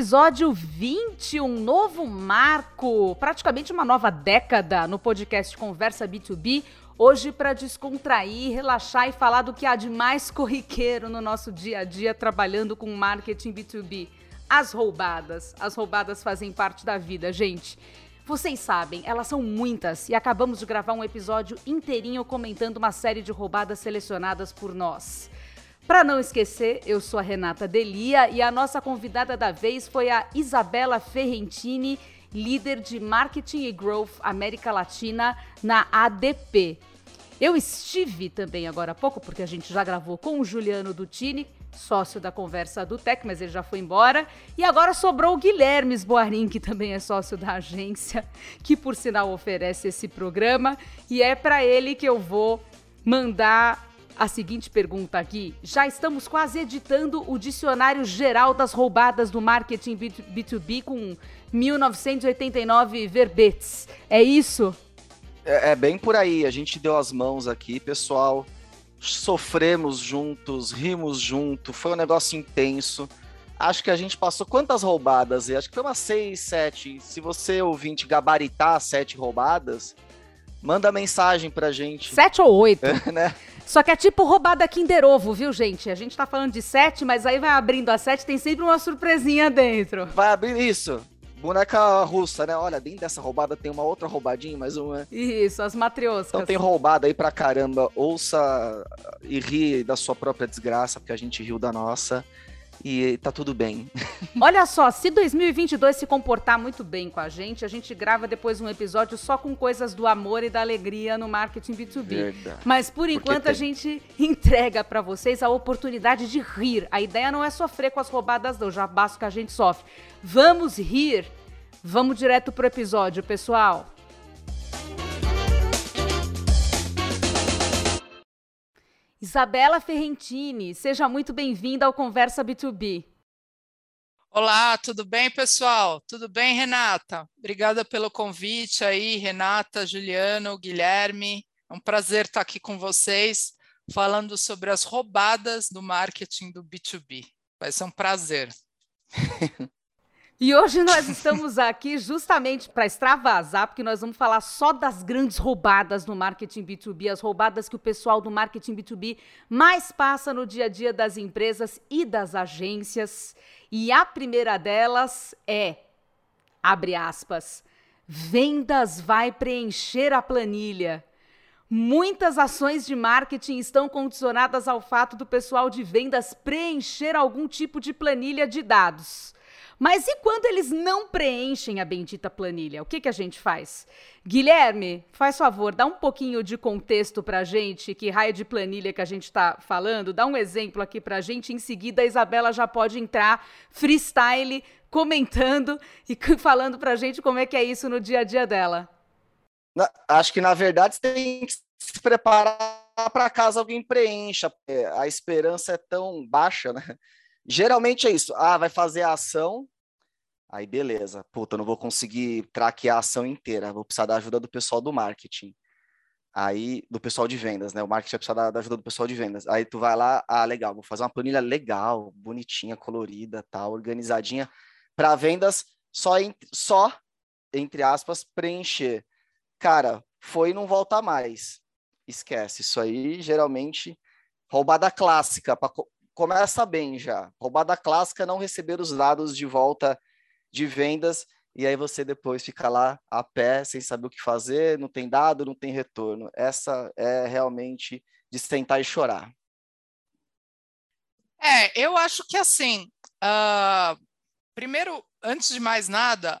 Episódio 20, um novo marco, praticamente uma nova década no podcast Conversa B2B. Hoje, para descontrair, relaxar e falar do que há de mais corriqueiro no nosso dia a dia trabalhando com marketing B2B. As roubadas. As roubadas fazem parte da vida, gente. Vocês sabem, elas são muitas e acabamos de gravar um episódio inteirinho comentando uma série de roubadas selecionadas por nós. Para não esquecer, eu sou a Renata Delia e a nossa convidada da vez foi a Isabela Ferrentini, líder de Marketing e Growth América Latina na ADP. Eu estive também agora há pouco, porque a gente já gravou com o Juliano Dutini, sócio da Conversa do Tech, mas ele já foi embora. E agora sobrou o Guilherme Boarim, que também é sócio da agência, que por sinal oferece esse programa. E é para ele que eu vou mandar a seguinte pergunta aqui. Já estamos quase editando o Dicionário Geral das Roubadas do Marketing B2B com 1989 verbetes. É isso? É, é, bem por aí. A gente deu as mãos aqui, pessoal. Sofremos juntos, rimos junto. Foi um negócio intenso. Acho que a gente passou quantas roubadas? Acho que foi umas seis, sete. Se você ouvinte gabaritar sete roubadas, manda mensagem pra gente. Sete ou oito? né? Só que é tipo roubada Kinder Ovo, viu, gente? A gente tá falando de sete, mas aí vai abrindo a sete, tem sempre uma surpresinha dentro. Vai abrir isso boneca russa, né? Olha, dentro dessa roubada tem uma outra roubadinha, mais uma. Isso, as matrioscas. Então tem roubada aí pra caramba. Ouça e ri da sua própria desgraça, porque a gente riu da nossa. E tá tudo bem. Olha só, se 2022 se comportar muito bem com a gente, a gente grava depois um episódio só com coisas do amor e da alegria no marketing B2B. Verdade. Mas por enquanto tem... a gente entrega para vocês a oportunidade de rir. A ideia não é sofrer com as roubadas, não, já basta que a gente sofre. Vamos rir. Vamos direto pro episódio, pessoal. Isabela Ferrentini, seja muito bem-vinda ao Conversa B2B. Olá, tudo bem, pessoal? Tudo bem, Renata? Obrigada pelo convite aí, Renata, Juliano, Guilherme. É um prazer estar aqui com vocês, falando sobre as roubadas do marketing do B2B. Vai ser um prazer. E hoje nós estamos aqui justamente para extravasar, porque nós vamos falar só das grandes roubadas no marketing B2B, as roubadas que o pessoal do marketing B2B mais passa no dia a dia das empresas e das agências. E a primeira delas é, abre aspas, vendas vai preencher a planilha. Muitas ações de marketing estão condicionadas ao fato do pessoal de vendas preencher algum tipo de planilha de dados. Mas e quando eles não preenchem a bendita planilha? O que, que a gente faz? Guilherme, faz favor, dá um pouquinho de contexto para a gente, que raio de planilha que a gente está falando, dá um exemplo aqui para a gente. Em seguida, a Isabela já pode entrar freestyle, comentando e falando para a gente como é que é isso no dia a dia dela. Na, acho que, na verdade, você tem que se preparar para caso alguém preencha. A esperança é tão baixa, né? Geralmente é isso. Ah, vai fazer a ação. Aí beleza. Puta, não vou conseguir traquear a ação inteira. Vou precisar da ajuda do pessoal do marketing. Aí, do pessoal de vendas, né? O marketing vai precisar da, da ajuda do pessoal de vendas. Aí tu vai lá, ah, legal, vou fazer uma planilha legal, bonitinha, colorida, tal, organizadinha, para vendas só, em, só, entre aspas, preencher. Cara, foi e não volta mais. Esquece. Isso aí, geralmente, roubada clássica para começa bem já. Roubada clássica, não receber os dados de volta de vendas e aí você depois fica lá a pé, sem saber o que fazer, não tem dado, não tem retorno. Essa é realmente de sentar e chorar. É, eu acho que assim, uh, primeiro, antes de mais nada,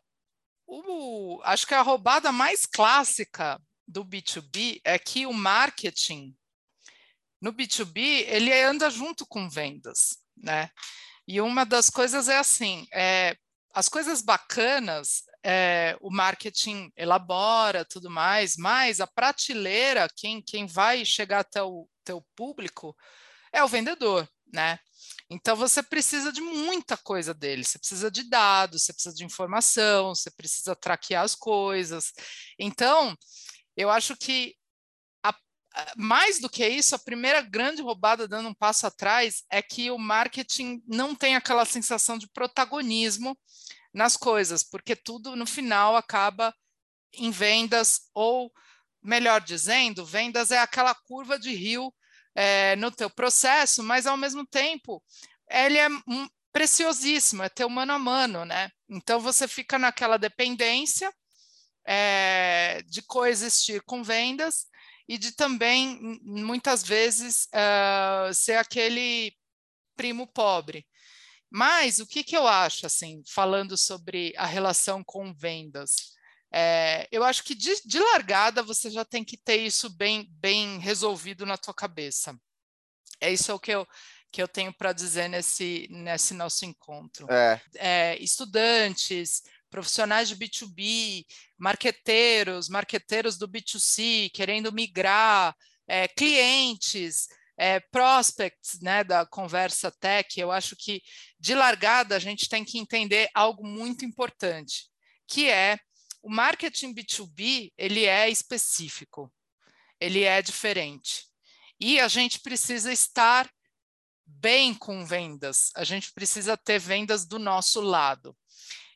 o, acho que a roubada mais clássica do B2B é que o marketing no B2B, ele anda junto com vendas, né? E uma das coisas é assim, é, as coisas bacanas, é, o marketing elabora, tudo mais, mas a prateleira, quem, quem vai chegar até o teu público é o vendedor, né? Então você precisa de muita coisa dele, você precisa de dados, você precisa de informação, você precisa traquear as coisas. Então, eu acho que mais do que isso, a primeira grande roubada, dando um passo atrás, é que o marketing não tem aquela sensação de protagonismo nas coisas, porque tudo no final acaba em vendas, ou melhor dizendo, vendas é aquela curva de rio é, no teu processo, mas ao mesmo tempo ele é um, preciosíssimo, é ter o mano a mano, né? Então você fica naquela dependência é, de coexistir com vendas e de também, muitas vezes, uh, ser aquele primo pobre. Mas o que, que eu acho, assim, falando sobre a relação com vendas? É, eu acho que de, de, largada você já tem que ter isso bem, bem resolvido na tua cabeça. É isso que eu, que eu tenho para dizer nesse, nesse nosso encontro. É. É, estudantes, profissionais de B2B, marqueteiros, marqueteiros do B2C querendo migrar, é, clientes, é, prospects né, da conversa tech, eu acho que de largada a gente tem que entender algo muito importante, que é o marketing B2B ele é específico, ele é diferente. E a gente precisa estar bem com vendas, a gente precisa ter vendas do nosso lado.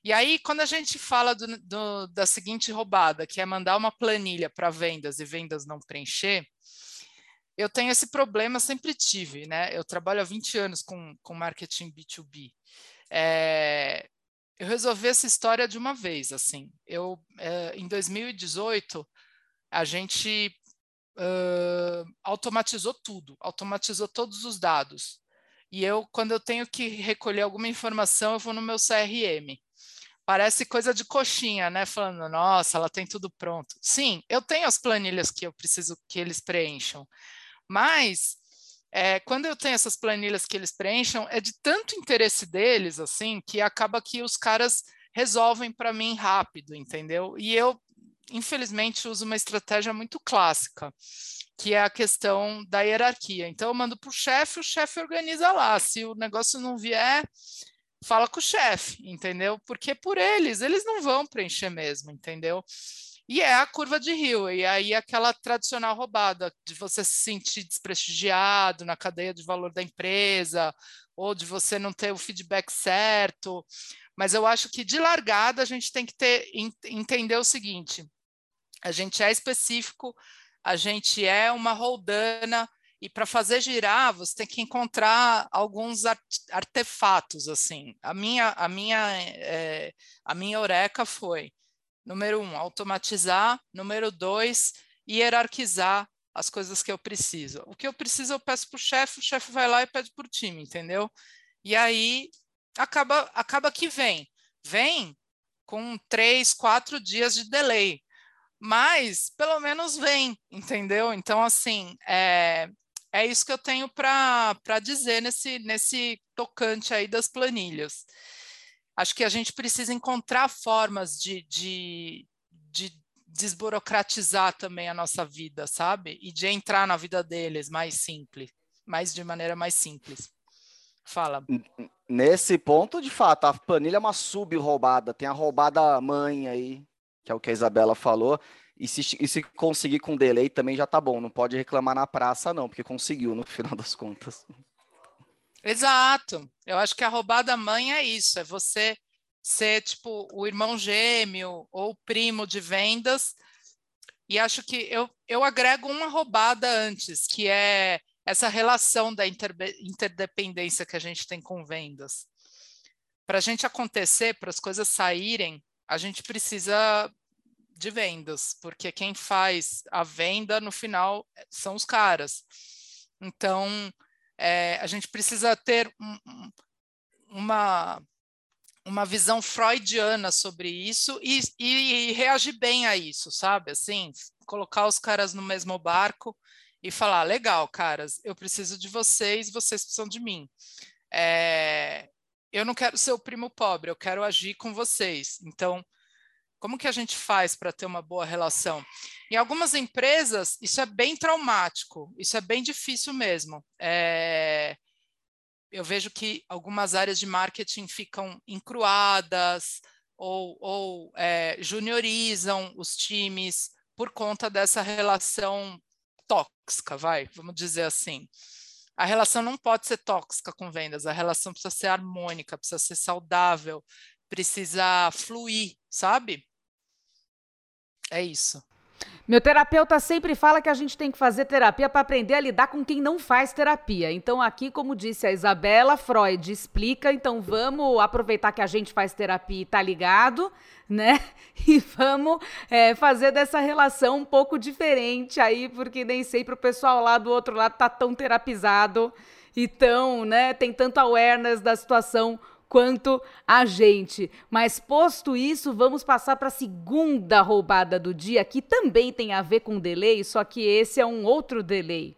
E aí, quando a gente fala do, do, da seguinte roubada, que é mandar uma planilha para vendas e vendas não preencher, eu tenho esse problema, sempre tive, né? Eu trabalho há 20 anos com, com marketing B2B. É, eu resolvi essa história de uma vez, assim. Eu, é, em 2018, a gente uh, automatizou tudo, automatizou todos os dados. E eu, quando eu tenho que recolher alguma informação, eu vou no meu CRM parece coisa de coxinha, né? Falando, nossa, ela tem tudo pronto. Sim, eu tenho as planilhas que eu preciso que eles preencham, mas é, quando eu tenho essas planilhas que eles preencham, é de tanto interesse deles, assim, que acaba que os caras resolvem para mim rápido, entendeu? E eu, infelizmente, uso uma estratégia muito clássica, que é a questão da hierarquia. Então, eu mando para o chefe, o chefe organiza lá. Se o negócio não vier, fala com o chefe, entendeu? Porque por eles, eles não vão preencher mesmo, entendeu? E é a curva de rio, e aí aquela tradicional roubada de você se sentir desprestigiado na cadeia de valor da empresa, ou de você não ter o feedback certo. Mas eu acho que de largada a gente tem que ter entender o seguinte: a gente é específico, a gente é uma roldana e para fazer girar, você tem que encontrar alguns artefatos assim. A minha, a minha, é, a minha eureka foi número um, automatizar. Número dois, hierarquizar as coisas que eu preciso. O que eu preciso eu peço para o chefe, o chefe vai lá e pede o time, entendeu? E aí acaba, acaba que vem. Vem com três, quatro dias de delay. Mas pelo menos vem, entendeu? Então, assim, é, é isso que eu tenho para dizer nesse, nesse tocante aí das planilhas. Acho que a gente precisa encontrar formas de, de, de desburocratizar também a nossa vida, sabe? E de entrar na vida deles mais simples, mais de maneira mais simples. Fala. Nesse ponto, de fato, a planilha é uma sub-roubada. Tem a roubada mãe aí, que é o que a Isabela falou. E se, e se conseguir com delay também já tá bom. Não pode reclamar na praça, não, porque conseguiu no final das contas. Exato. Eu acho que a roubada mãe é isso: é você ser tipo o irmão gêmeo ou primo de vendas. E acho que eu, eu agrego uma roubada antes, que é essa relação da inter, interdependência que a gente tem com vendas. Para a gente acontecer, para as coisas saírem, a gente precisa de vendas, porque quem faz a venda no final são os caras. Então, é, a gente precisa ter um, uma, uma visão freudiana sobre isso e, e, e, reagir bem a isso, sabe? Assim, colocar os caras no mesmo barco e falar: legal, caras, eu preciso de vocês, vocês precisam de mim. É, eu não quero ser o primo pobre, eu quero agir com vocês. Então, como que a gente faz para ter uma boa relação? Em algumas empresas, isso é bem traumático, isso é bem difícil mesmo. É... Eu vejo que algumas áreas de marketing ficam encruadas ou, ou é, juniorizam os times por conta dessa relação tóxica, vai, vamos dizer assim. A relação não pode ser tóxica com vendas, a relação precisa ser harmônica, precisa ser saudável, precisa fluir, sabe? É isso. Meu terapeuta sempre fala que a gente tem que fazer terapia para aprender a lidar com quem não faz terapia. Então, aqui, como disse a Isabela, Freud explica. Então, vamos aproveitar que a gente faz terapia e tá ligado, né? E vamos é, fazer dessa relação um pouco diferente aí, porque nem sempre o pessoal lá do outro lado tá tão terapizado e tão, né? Tem tanto awareness da situação quanto a gente. Mas posto isso, vamos passar para a segunda roubada do dia, que também tem a ver com delay, só que esse é um outro delay.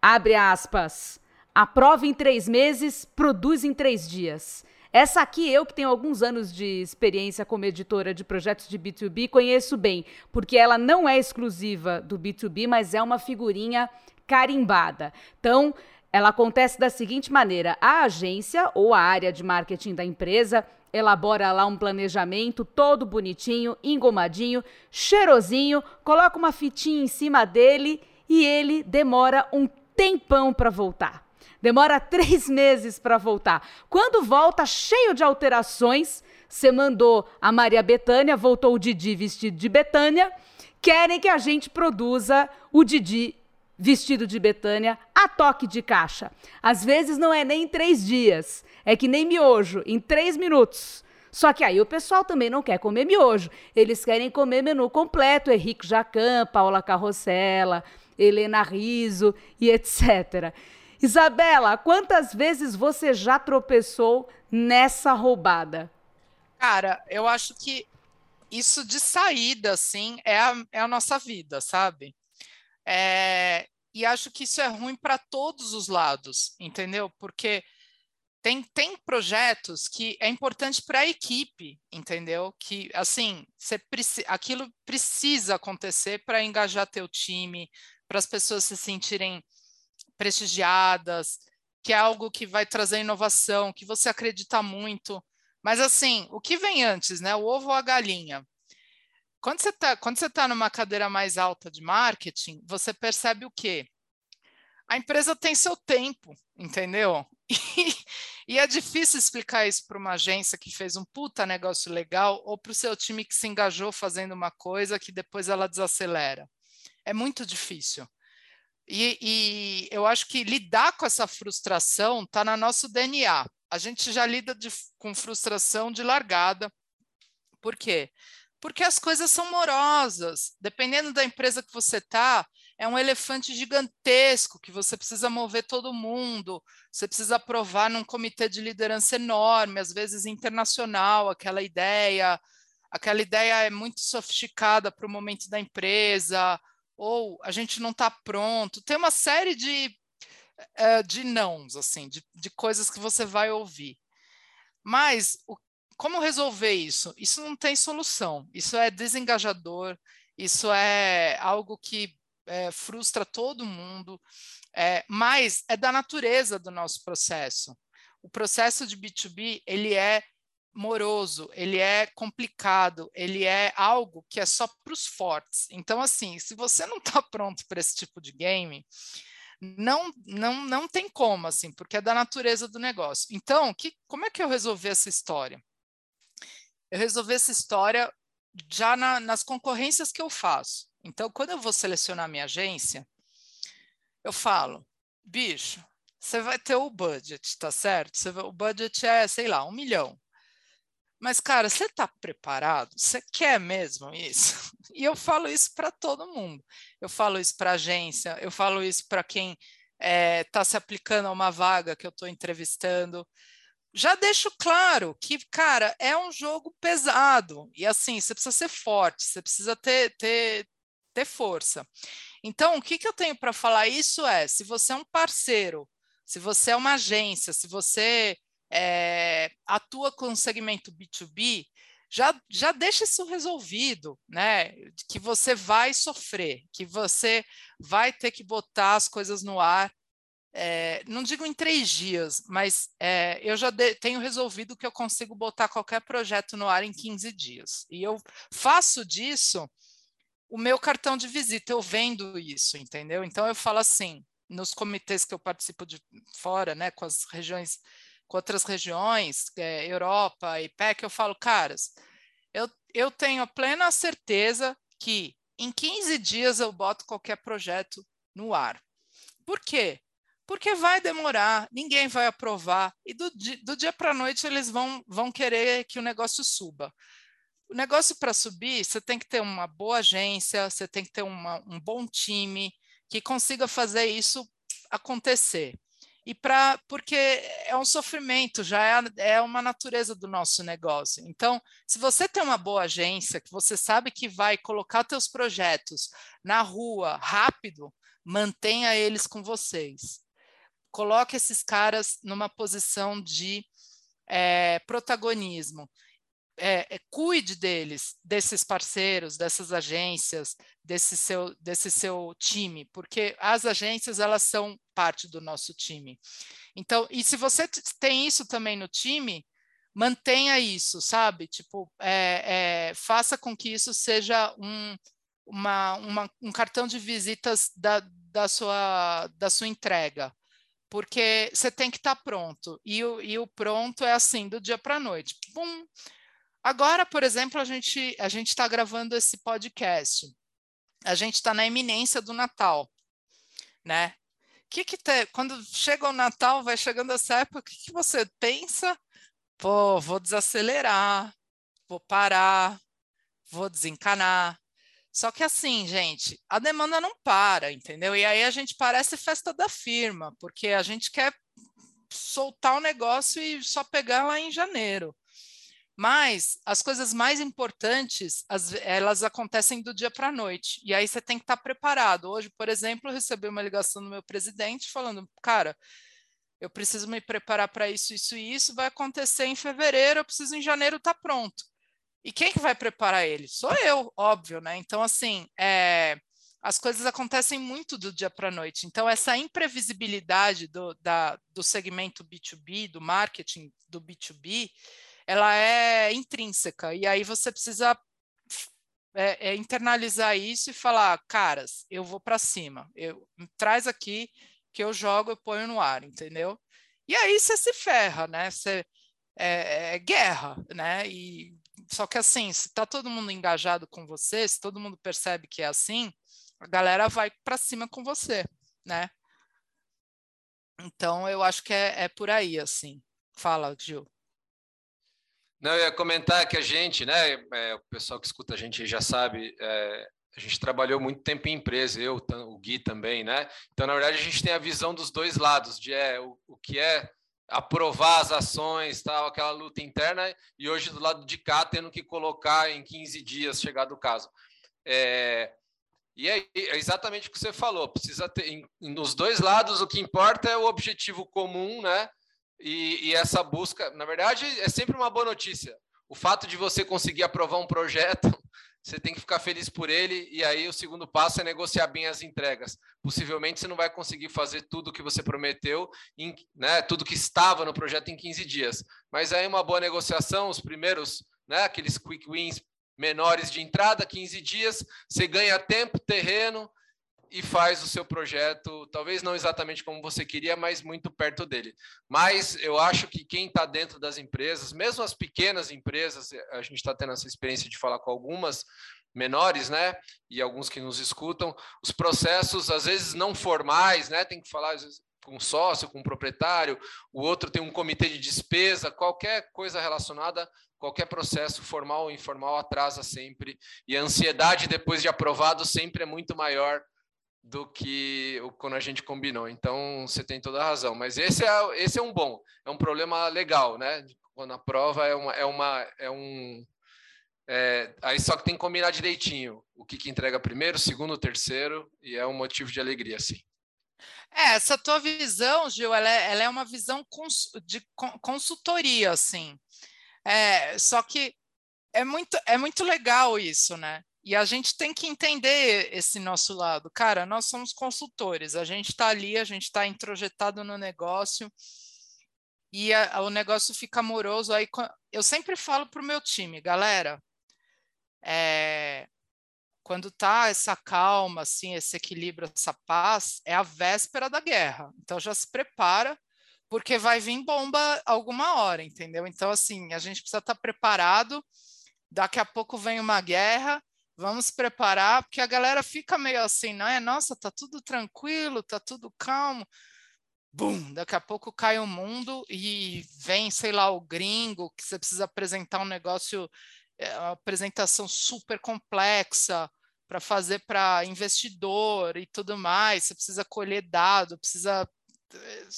Abre aspas. Aprova em três meses, produz em três dias. Essa aqui, eu que tenho alguns anos de experiência como editora de projetos de B2B, conheço bem, porque ela não é exclusiva do B2B, mas é uma figurinha carimbada. Então, ela acontece da seguinte maneira: a agência ou a área de marketing da empresa elabora lá um planejamento todo bonitinho, engomadinho, cheirosinho, coloca uma fitinha em cima dele e ele demora um tempão para voltar. Demora três meses para voltar. Quando volta, cheio de alterações, você mandou a Maria Betânia, voltou o Didi vestido de Betânia. Querem que a gente produza o Didi vestido de Betânia a toque de caixa. Às vezes não é nem em três dias, é que nem miojo, em três minutos. Só que aí o pessoal também não quer comer miojo. Eles querem comer menu completo, Henrique Jacan, Paula Carrossela, Helena Riso e etc. Isabela, quantas vezes você já tropeçou nessa roubada? Cara, eu acho que isso de saída, assim, é a, é a nossa vida, sabe? É, e acho que isso é ruim para todos os lados, entendeu? Porque tem, tem projetos que é importante para a equipe, entendeu? Que assim, você preci aquilo precisa acontecer para engajar teu time, para as pessoas se sentirem prestigiadas, que é algo que vai trazer inovação, que você acredita muito. Mas assim, o que vem antes, né? O ovo ou a galinha? Quando você está tá numa cadeira mais alta de marketing, você percebe o quê? A empresa tem seu tempo, entendeu? E, e é difícil explicar isso para uma agência que fez um puta negócio legal ou para o seu time que se engajou fazendo uma coisa que depois ela desacelera. É muito difícil. E, e eu acho que lidar com essa frustração está no nosso DNA. A gente já lida de, com frustração de largada. Por quê? Porque as coisas são morosas. Dependendo da empresa que você está, é um elefante gigantesco que você precisa mover todo mundo, você precisa aprovar num comitê de liderança enorme, às vezes internacional, aquela ideia. Aquela ideia é muito sofisticada para o momento da empresa, ou a gente não está pronto. Tem uma série de, eh, de nãos, assim, de, de coisas que você vai ouvir. Mas o como resolver isso? Isso não tem solução. Isso é desengajador. Isso é algo que é, frustra todo mundo. É, mas é da natureza do nosso processo. O processo de B2B ele é moroso, ele é complicado, ele é algo que é só para os fortes. Então, assim, se você não está pronto para esse tipo de game, não, não, não tem como, assim, porque é da natureza do negócio. Então, que, como é que eu resolvi essa história? Eu resolvi essa história já na, nas concorrências que eu faço. Então, quando eu vou selecionar minha agência, eu falo, bicho, você vai ter o budget, tá certo? O budget é, sei lá, um milhão. Mas, cara, você está preparado? Você quer mesmo isso? E eu falo isso para todo mundo. Eu falo isso para agência, eu falo isso para quem está eh, é, se aplicando a uma vaga que eu estou entrevistando já deixo claro que, cara, é um jogo pesado. E assim, você precisa ser forte, você precisa ter, ter, ter força. Então, o que, que eu tenho para falar isso é: se você é um parceiro, se você é uma agência, se você é, atua com o segmento B2B, já, já deixa isso resolvido, né? Que você vai sofrer, que você vai ter que botar as coisas no ar é, não digo em três dias, mas é, eu já de, tenho resolvido que eu consigo botar qualquer projeto no ar em 15 dias. E eu faço disso o meu cartão de visita, eu vendo isso, entendeu? Então eu falo assim, nos comitês que eu participo de fora, né, com as regiões, com outras regiões, é, Europa, IPEC, eu falo, caras, eu, eu tenho plena certeza que em 15 dias eu boto qualquer projeto no ar. Por quê? Porque vai demorar, ninguém vai aprovar, e do, do dia para a noite eles vão, vão querer que o negócio suba. O negócio para subir, você tem que ter uma boa agência, você tem que ter uma, um bom time que consiga fazer isso acontecer. E para porque é um sofrimento, já é, é uma natureza do nosso negócio. Então, se você tem uma boa agência, que você sabe que vai colocar seus projetos na rua rápido, mantenha eles com vocês. Coloque esses caras numa posição de é, protagonismo é, é, cuide deles, desses parceiros, dessas agências, desse seu, desse seu time, porque as agências elas são parte do nosso time. Então, e se você tem isso também no time, mantenha isso, sabe? Tipo, é, é, faça com que isso seja um, uma, uma, um cartão de visitas da, da, sua, da sua entrega porque você tem que estar tá pronto. E o, e o pronto é assim, do dia para a noite. Pum, Agora, por exemplo, a gente a gente está gravando esse podcast. A gente está na iminência do Natal, né? Que que te, quando chega o Natal, vai chegando essa época, o que, que você pensa? Pô, vou desacelerar, vou parar, vou desencanar. Só que assim, gente, a demanda não para, entendeu? E aí a gente parece festa da firma, porque a gente quer soltar o negócio e só pegar lá em janeiro. Mas as coisas mais importantes, as, elas acontecem do dia para a noite. E aí você tem que estar tá preparado. Hoje, por exemplo, eu recebi uma ligação do meu presidente falando: cara, eu preciso me preparar para isso, isso e isso. Vai acontecer em fevereiro, eu preciso em janeiro estar tá pronto. E quem que vai preparar ele? Sou eu, óbvio, né? Então, assim, é, as coisas acontecem muito do dia para a noite. Então, essa imprevisibilidade do, da, do segmento B2B, do marketing do B2B, ela é intrínseca. E aí você precisa é, é, internalizar isso e falar, caras, eu vou para cima, eu traz aqui que eu jogo, eu ponho no ar, entendeu? E aí você se ferra, né? Você, é, é guerra, né? E só que assim, se tá todo mundo engajado com você, se todo mundo percebe que é assim, a galera vai para cima com você, né? Então eu acho que é, é por aí, assim. Fala, Gil. Não, eu ia comentar que a gente, né, é, o pessoal que escuta a gente já sabe, é, a gente trabalhou muito tempo em empresa, eu, o Gui também, né? Então, na verdade, a gente tem a visão dos dois lados, de é, o, o que é aprovar as ações, tal, aquela luta interna, e hoje do lado de cá tendo que colocar em 15 dias, chegado o caso. É, e é, é, exatamente o que você falou, precisa ter, em, nos dois lados, o que importa é o objetivo comum, né? E, e, essa busca, na verdade, é sempre uma boa notícia. O fato de você conseguir aprovar um projeto, você tem que ficar feliz por ele, e aí o segundo passo é negociar bem as entregas. Possivelmente você não vai conseguir fazer tudo o que você prometeu, em, né, tudo que estava no projeto em 15 dias. Mas aí uma boa negociação, os primeiros, né, aqueles quick wins menores de entrada, 15 dias, você ganha tempo, terreno, e faz o seu projeto, talvez não exatamente como você queria, mas muito perto dele. Mas eu acho que quem está dentro das empresas, mesmo as pequenas empresas, a gente está tendo essa experiência de falar com algumas menores, né, e alguns que nos escutam, os processos às vezes não formais, né, tem que falar às vezes, com sócio, com proprietário, o outro tem um comitê de despesa, qualquer coisa relacionada, qualquer processo formal ou informal atrasa sempre, e a ansiedade depois de aprovado sempre é muito maior do que quando a gente combinou. Então, você tem toda a razão. Mas esse é, esse é um bom, é um problema legal, né? Quando a prova é uma, é uma, é um, é, aí só que tem que combinar direitinho o que, que entrega primeiro, segundo, terceiro, e é um motivo de alegria, sim. É, essa tua visão, Gil, ela é, ela é uma visão cons, de consultoria, assim. É, só que é muito, é muito legal isso, né? E a gente tem que entender esse nosso lado. Cara, nós somos consultores, a gente está ali, a gente está introjetado no negócio e a, o negócio fica amoroso. Aí eu sempre falo para o meu time, galera, é, quando tá essa calma, assim, esse equilíbrio, essa paz, é a véspera da guerra. Então já se prepara, porque vai vir bomba alguma hora, entendeu? Então, assim, a gente precisa estar tá preparado. Daqui a pouco vem uma guerra, vamos preparar, porque a galera fica meio assim, não é? Nossa, tá tudo tranquilo, tá tudo calmo. Bum, daqui a pouco cai o mundo e vem, sei lá, o gringo, que você precisa apresentar um negócio é uma apresentação super complexa para fazer para investidor e tudo mais. Você precisa colher dado, precisa eh,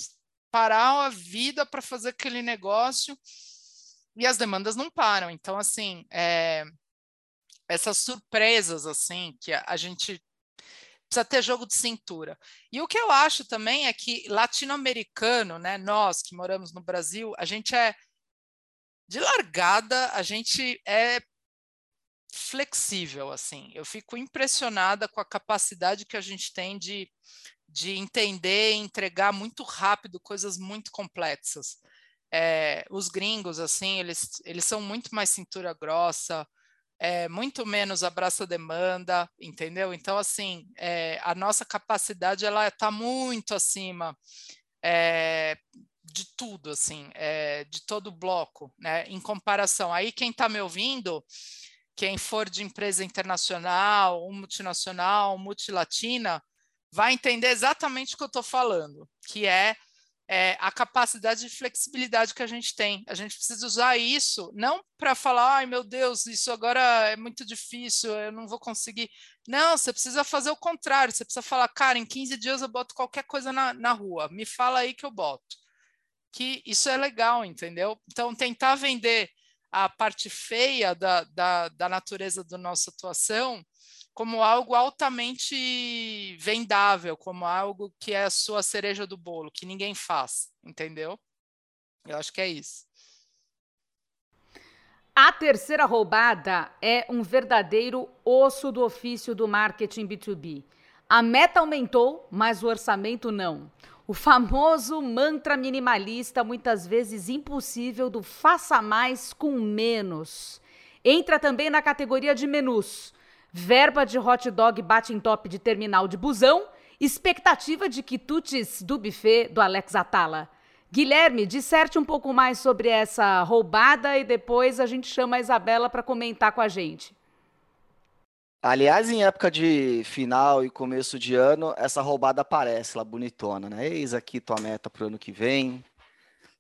parar a vida para fazer aquele negócio e as demandas não param. Então, assim, é, essas surpresas assim que a, a gente precisa ter jogo de cintura. E o que eu acho também é que latino-americano, né, nós que moramos no Brasil, a gente é de largada, a gente é flexível, assim. Eu fico impressionada com a capacidade que a gente tem de, de entender e entregar muito rápido coisas muito complexas. É, os gringos, assim, eles, eles são muito mais cintura grossa, é, muito menos abraça-demanda, entendeu? Então, assim, é, a nossa capacidade, ela está muito acima é, de tudo, assim, é, de todo o bloco, né? Em comparação, aí quem está me ouvindo, quem for de empresa internacional, ou multinacional, multilatina, vai entender exatamente o que eu estou falando, que é, é, a capacidade de flexibilidade que a gente tem. A gente precisa usar isso, não para falar, ai meu Deus, isso agora é muito difícil, eu não vou conseguir. Não, você precisa fazer o contrário, você precisa falar, cara, em 15 dias eu boto qualquer coisa na, na rua, me fala aí que eu boto que isso é legal, entendeu? Então, tentar vender a parte feia da, da, da natureza da nossa atuação como algo altamente vendável, como algo que é a sua cereja do bolo, que ninguém faz, entendeu? Eu acho que é isso. A terceira roubada é um verdadeiro osso do ofício do marketing B2B. A meta aumentou, mas o orçamento não. O famoso mantra minimalista, muitas vezes impossível, do faça mais com menos. Entra também na categoria de menus. Verba de hot dog bate em top de terminal de busão. Expectativa de quitutes do buffet do Alex Atala. Guilherme, disserte um pouco mais sobre essa roubada e depois a gente chama a Isabela para comentar com a gente. Aliás, em época de final e começo de ano, essa roubada aparece lá bonitona, né? Eis aqui tua meta para o ano que vem.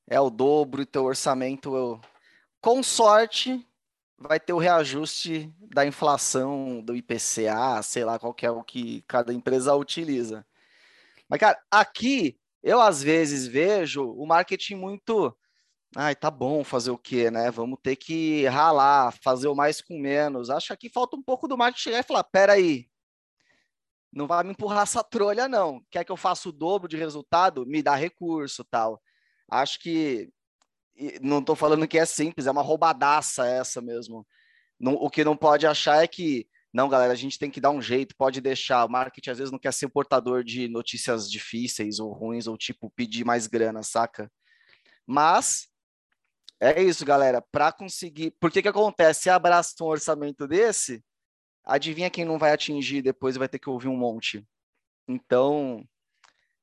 É o dobro e teu orçamento, eu... com sorte, vai ter o reajuste da inflação do IPCA, sei lá qual é o que cada empresa utiliza. Mas, cara, aqui eu às vezes vejo o marketing muito Ai, tá bom fazer o quê, né? Vamos ter que ralar, fazer o mais com menos. Acho que falta um pouco do marketing chegar e falar: peraí, não vai me empurrar essa trolha, não. Quer que eu faça o dobro de resultado? Me dá recurso tal. Acho que não estou falando que é simples, é uma roubadaça essa mesmo. Não, o que não pode achar é que, não, galera, a gente tem que dar um jeito, pode deixar. O marketing às vezes não quer ser portador de notícias difíceis ou ruins, ou tipo, pedir mais grana, saca? Mas é isso, galera. Para conseguir. Por que que acontece? Se abraça um orçamento desse, adivinha quem não vai atingir depois vai ter que ouvir um monte. Então,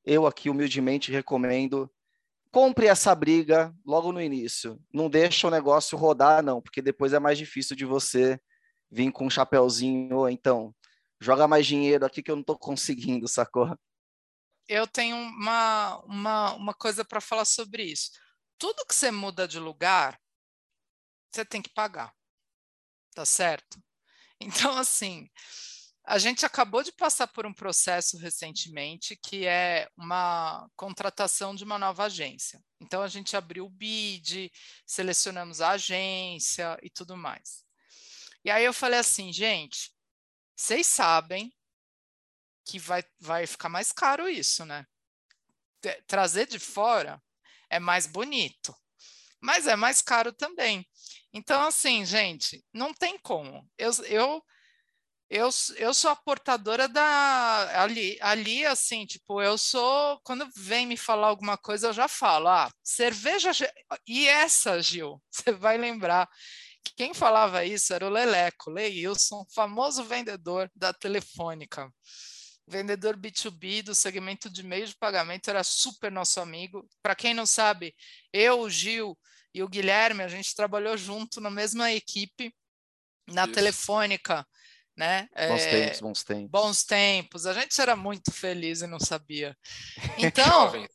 eu aqui humildemente recomendo compre essa briga logo no início. Não deixa o negócio rodar, não, porque depois é mais difícil de você vir com um chapéuzinho, então joga mais dinheiro aqui que eu não estou conseguindo, sacou? Eu tenho uma, uma, uma coisa para falar sobre isso tudo que você muda de lugar, você tem que pagar. Tá certo? Então, assim, a gente acabou de passar por um processo recentemente que é uma contratação de uma nova agência. Então, a gente abriu o BID, selecionamos a agência e tudo mais. E aí eu falei assim, gente, vocês sabem que vai, vai ficar mais caro isso, né? Trazer de fora é mais bonito, mas é mais caro também. Então, assim, gente, não tem como. Eu, eu, eu, eu sou a portadora da. Ali, ali, assim, tipo, eu sou. Quando vem me falar alguma coisa, eu já falo, ah, cerveja. E essa, Gil, você vai lembrar Quem falava isso era o Leleco, Leilson, famoso vendedor da Telefônica. Vendedor B2B do segmento de meio de pagamento, era super nosso amigo. Para quem não sabe, eu, o Gil e o Guilherme, a gente trabalhou junto na mesma equipe na isso. Telefônica. Né? Bons é, tempos, bons tempos. Bons tempos. A gente era muito feliz e não sabia. Então, jovens.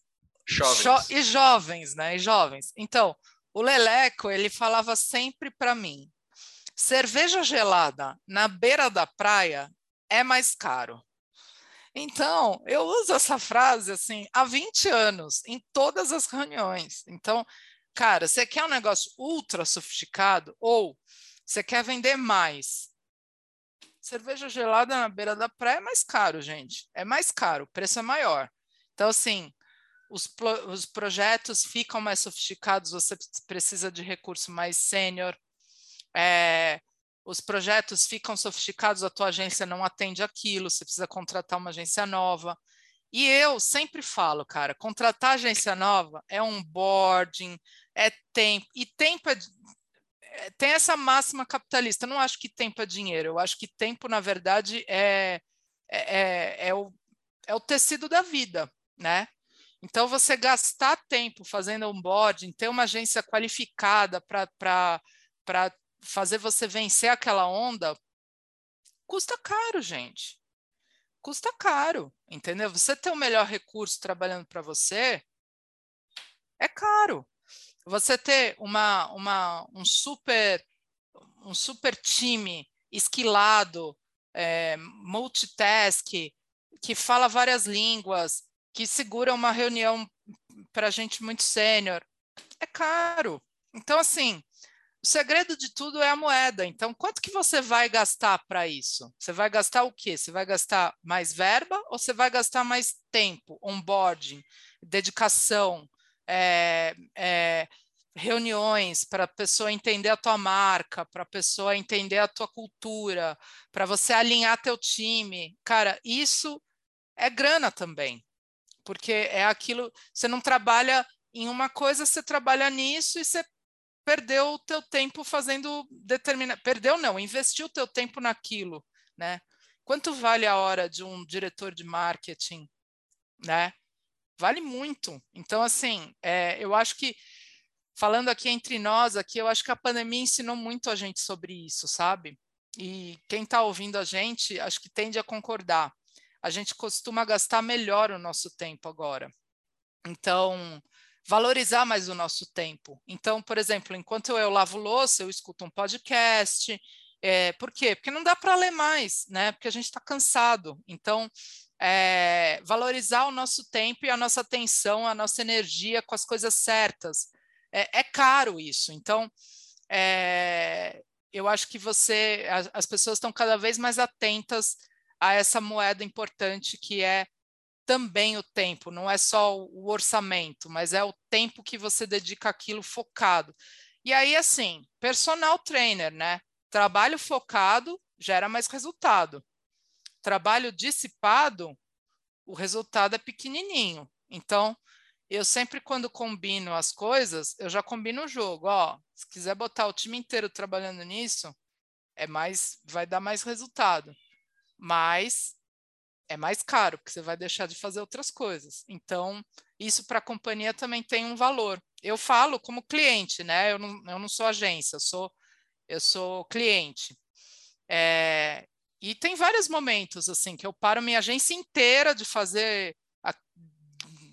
Jovens. e jovens, né? E jovens. Então, o Leleco, ele falava sempre para mim: cerveja gelada na beira da praia é mais caro. Então, eu uso essa frase assim há 20 anos, em todas as reuniões. Então, cara, você quer um negócio ultra sofisticado ou você quer vender mais? Cerveja gelada na beira da praia é mais caro, gente. É mais caro, o preço é maior. Então, assim, os, os projetos ficam mais sofisticados, você precisa de recurso mais sênior, é, os projetos ficam sofisticados, a tua agência não atende aquilo, você precisa contratar uma agência nova. E eu sempre falo, cara, contratar agência nova é um boarding, é tempo, e tempo é, tem essa máxima capitalista. Eu não acho que tempo é dinheiro, eu acho que tempo, na verdade, é, é, é, é o, é o tecido da vida, né? Então, você gastar tempo fazendo onboarding, ter uma agência qualificada para fazer você vencer aquela onda, custa caro, gente. Custa caro, entendeu? Você ter o melhor recurso trabalhando para você é caro. Você ter uma, uma, um, super, um super time esquilado, é, multitask, que fala várias línguas, que segura uma reunião para gente muito sênior. É caro. Então, assim, o segredo de tudo é a moeda. Então, quanto que você vai gastar para isso? Você vai gastar o quê? Você vai gastar mais verba ou você vai gastar mais tempo, onboarding, dedicação, é, é, reuniões para a pessoa entender a tua marca, para a pessoa entender a tua cultura, para você alinhar teu time. Cara, isso é grana também porque é aquilo, você não trabalha em uma coisa, você trabalha nisso e você perdeu o teu tempo fazendo determina, perdeu não, investiu o teu tempo naquilo, né? Quanto vale a hora de um diretor de marketing, né? Vale muito. Então, assim, é, eu acho que falando aqui entre nós, aqui, eu acho que a pandemia ensinou muito a gente sobre isso, sabe? E quem está ouvindo a gente, acho que tende a concordar a gente costuma gastar melhor o nosso tempo agora. Então, valorizar mais o nosso tempo. Então, por exemplo, enquanto eu lavo louça, eu escuto um podcast. É, por quê? Porque não dá para ler mais, né? Porque a gente está cansado. Então, é, valorizar o nosso tempo e a nossa atenção, a nossa energia com as coisas certas. É, é caro isso. Então, é, eu acho que você, as, as pessoas estão cada vez mais atentas a essa moeda importante que é também o tempo, não é só o orçamento, mas é o tempo que você dedica aquilo focado. E aí, assim, personal trainer, né? Trabalho focado gera mais resultado. Trabalho dissipado, o resultado é pequenininho. Então, eu sempre, quando combino as coisas, eu já combino o jogo. Ó, se quiser botar o time inteiro trabalhando nisso, é mais, vai dar mais resultado mas é mais caro, porque você vai deixar de fazer outras coisas. Então, isso para a companhia também tem um valor. Eu falo como cliente, né? Eu não, eu não sou agência, eu sou, eu sou cliente. É, e tem vários momentos assim que eu paro minha agência inteira de fazer a,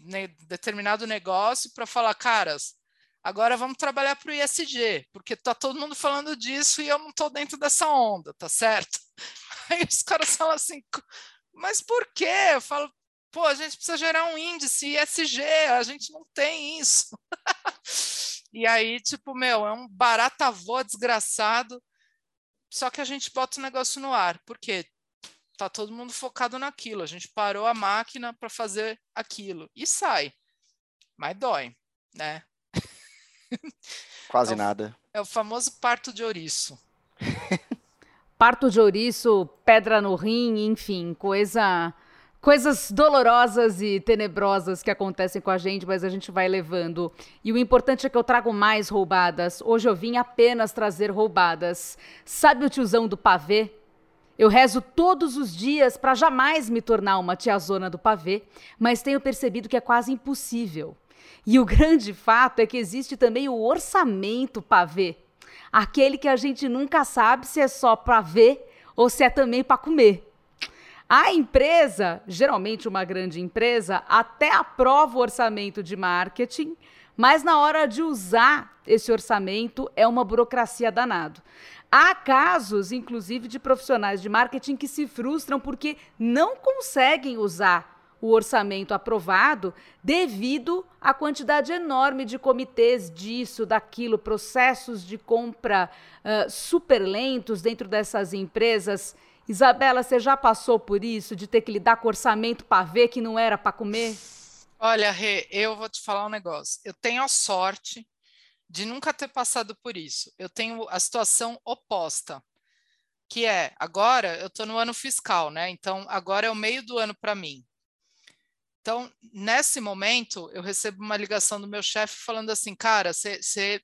ne, determinado negócio para falar, caras, agora vamos trabalhar para o ISG, porque está todo mundo falando disso e eu não estou dentro dessa onda, tá certo? Aí os caras falam assim, mas por quê? Eu falo, pô, a gente precisa gerar um índice ESG, a gente não tem isso. e aí, tipo, meu, é um barata voa desgraçado, só que a gente bota o negócio no ar. Por quê? Tá todo mundo focado naquilo. A gente parou a máquina para fazer aquilo e sai. Mas dói, né? Quase é o, nada. É o famoso parto de ouriço. parto de ouriço, pedra no rim, enfim, coisa coisas dolorosas e tenebrosas que acontecem com a gente, mas a gente vai levando. E o importante é que eu trago mais roubadas. Hoje eu vim apenas trazer roubadas. Sabe o tiozão do pavê? Eu rezo todos os dias para jamais me tornar uma tiazona do pavê, mas tenho percebido que é quase impossível. E o grande fato é que existe também o orçamento pavê, aquele que a gente nunca sabe se é só para ver ou se é também para comer. A empresa, geralmente uma grande empresa, até aprova o orçamento de marketing, mas na hora de usar esse orçamento é uma burocracia danado. Há casos, inclusive, de profissionais de marketing que se frustram porque não conseguem usar o orçamento aprovado devido à quantidade enorme de comitês disso, daquilo, processos de compra uh, super lentos dentro dessas empresas. Isabela, você já passou por isso, de ter que lidar com orçamento para ver que não era para comer? Olha, Rê, eu vou te falar um negócio. Eu tenho a sorte de nunca ter passado por isso. Eu tenho a situação oposta, que é agora eu estou no ano fiscal, né? Então agora é o meio do ano para mim. Então, nesse momento, eu recebo uma ligação do meu chefe falando assim: cara, você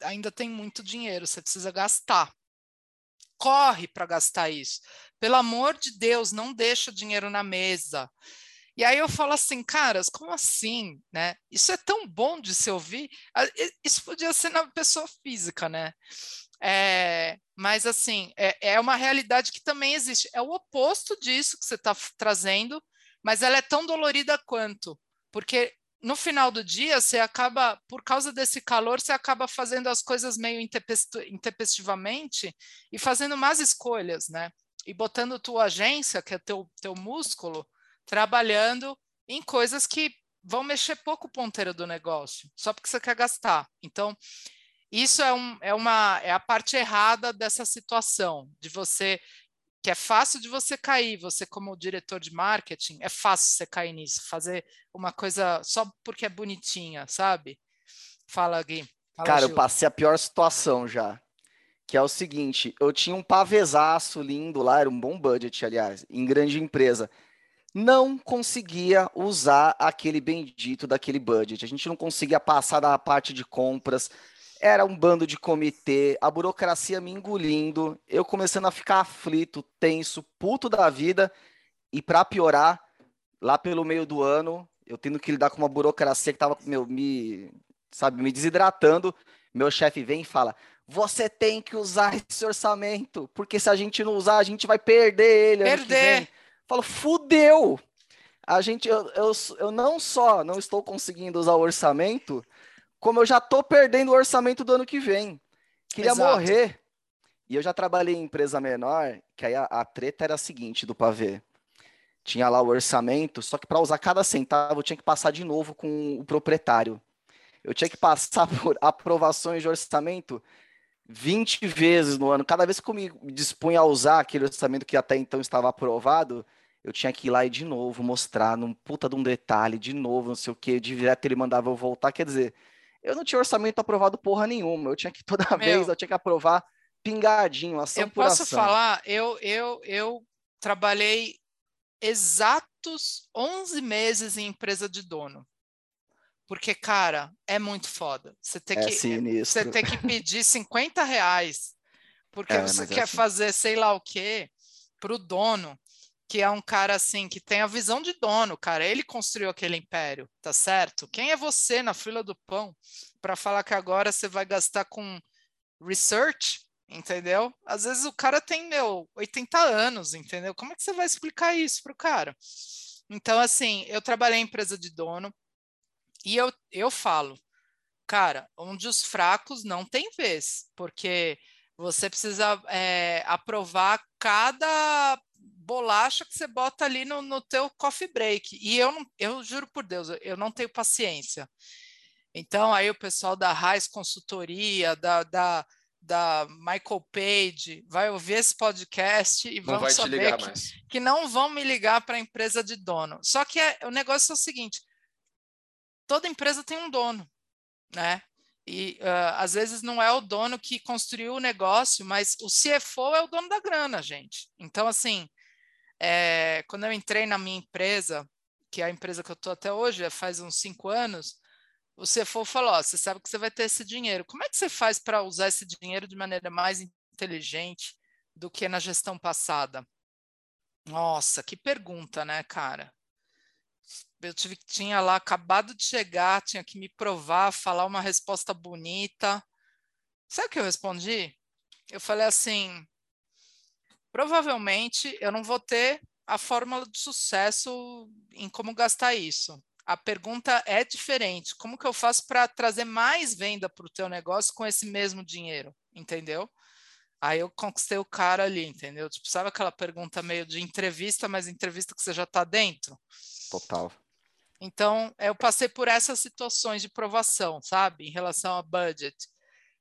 ainda tem muito dinheiro, você precisa gastar corre para gastar isso. Pelo amor de Deus, não deixa dinheiro na mesa. E aí eu falo assim, caras, como assim, né? Isso é tão bom de se ouvir. Isso podia ser na pessoa física, né? É, mas assim, é, é uma realidade que também existe. É o oposto disso que você está trazendo, mas ela é tão dolorida quanto, porque no final do dia, você acaba, por causa desse calor, você acaba fazendo as coisas meio intempestivamente e fazendo más escolhas, né? E botando tua agência, que é teu, teu músculo, trabalhando em coisas que vão mexer pouco o ponteiro do negócio, só porque você quer gastar. Então, isso é, um, é, uma, é a parte errada dessa situação, de você que é fácil de você cair, você como diretor de marketing, é fácil você cair nisso, fazer uma coisa só porque é bonitinha, sabe? Fala, Gui. Fala, Cara, Gil. eu passei a pior situação já, que é o seguinte, eu tinha um pavesaço lindo lá, era um bom budget, aliás, em grande empresa. Não conseguia usar aquele bendito daquele budget. A gente não conseguia passar da parte de compras, era um bando de comitê, a burocracia me engolindo, eu começando a ficar aflito, tenso, puto da vida, e para piorar, lá pelo meio do ano, eu tendo que lidar com uma burocracia que tava meu, me, sabe, me desidratando. Meu chefe vem e fala: "Você tem que usar esse orçamento, porque se a gente não usar, a gente vai perder ele Perder. Falo: "Fudeu". A gente eu, eu, eu não só não estou conseguindo usar o orçamento, como eu já tô perdendo o orçamento do ano que vem. Queria Exato. morrer. E eu já trabalhei em empresa menor, que aí a, a treta era a seguinte do pavê. Tinha lá o orçamento, só que para usar cada centavo eu tinha que passar de novo com o proprietário. Eu tinha que passar por aprovações de orçamento 20 vezes no ano. Cada vez que eu me dispunha a usar aquele orçamento que até então estava aprovado, eu tinha que ir lá e de novo mostrar num puta de um detalhe, de novo, não sei o que, direto ele mandava eu voltar. Quer dizer, eu não tinha orçamento aprovado porra nenhuma. Eu tinha que toda Meu, vez eu tinha que aprovar pingadinho, ação Eu posso ação. falar, eu eu eu trabalhei exatos 11 meses em empresa de dono. Porque, cara, é muito foda. Você tem, é que, você tem que pedir 50 reais porque é, você quer é assim. fazer sei lá o quê para o dono que é um cara assim que tem a visão de dono, cara. Ele construiu aquele império, tá certo? Quem é você na fila do pão para falar que agora você vai gastar com research, entendeu? Às vezes o cara tem, meu, 80 anos, entendeu? Como é que você vai explicar isso pro cara? Então, assim, eu trabalhei em empresa de dono e eu, eu falo, cara, onde os fracos não tem vez, porque você precisa é, aprovar cada bolacha que você bota ali no, no teu coffee break. E eu, não, eu juro por Deus, eu não tenho paciência. Então, aí o pessoal da Raiz Consultoria, da, da, da Michael Page, vai ouvir esse podcast e vão saber que, que, não vão me ligar para a empresa de dono. Só que é, o negócio é o seguinte: toda empresa tem um dono, né? E uh, às vezes não é o dono que construiu o negócio, mas o CFO é o dono da grana, gente. Então, assim, É, quando eu entrei na minha empresa, que é a empresa que eu estou até hoje, faz uns cinco anos, o CFO falou: ó, você sabe que você vai ter esse dinheiro. Como é que você faz para usar esse dinheiro de maneira mais inteligente do que na gestão passada? Nossa, que pergunta, né, cara? Eu tive, tinha lá acabado de chegar, tinha que me provar, falar uma resposta bonita. Sabe o que eu respondi? Eu falei assim: provavelmente eu não vou ter a fórmula de sucesso em como gastar isso. A pergunta é diferente. Como que eu faço para trazer mais venda para o teu negócio com esse mesmo dinheiro? Entendeu? Aí eu conquistei o cara ali, entendeu? Tipo, sabe aquela pergunta meio de entrevista, mas entrevista que você já está dentro? Total. Então, eu passei por essas situações de provação, sabe? Em relação a budget.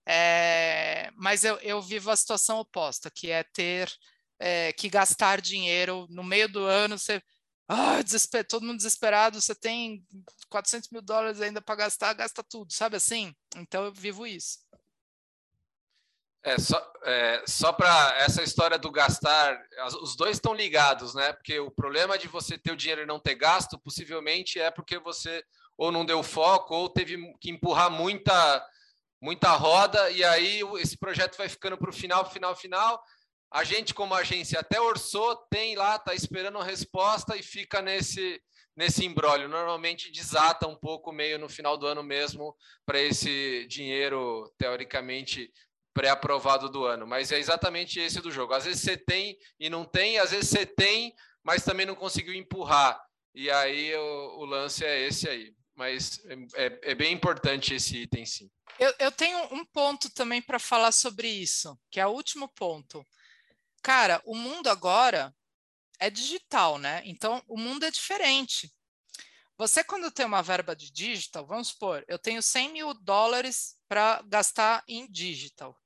É, mas eu, eu vivo a situação oposta, que é ter é, que gastar dinheiro no meio do ano, você. Ah, desesper, todo mundo desesperado, você tem 400 mil dólares ainda para gastar, gasta tudo, sabe assim? Então eu vivo isso. É, só, é, só para essa história do gastar, os dois estão ligados, né? Porque o problema de você ter o dinheiro e não ter gasto, possivelmente é porque você ou não deu foco ou teve que empurrar muita, muita roda, e aí esse projeto vai ficando para o final, final, final. A gente, como agência, até orçou, tem lá, está esperando a resposta e fica nesse, nesse embrólio. Normalmente desata um pouco meio no final do ano mesmo para esse dinheiro, teoricamente, pré-aprovado do ano, mas é exatamente esse do jogo. Às vezes você tem e não tem, às vezes você tem, mas também não conseguiu empurrar. E aí o, o lance é esse aí. Mas é, é, bem importante esse item, sim. Eu, eu tenho um ponto também para falar sobre isso, que é o último ponto. Cara, o mundo agora é digital, né? Então o mundo é diferente. Você, quando tem uma verba de digital, vamos supor, eu tenho 100 mil dólares para gastar em digital.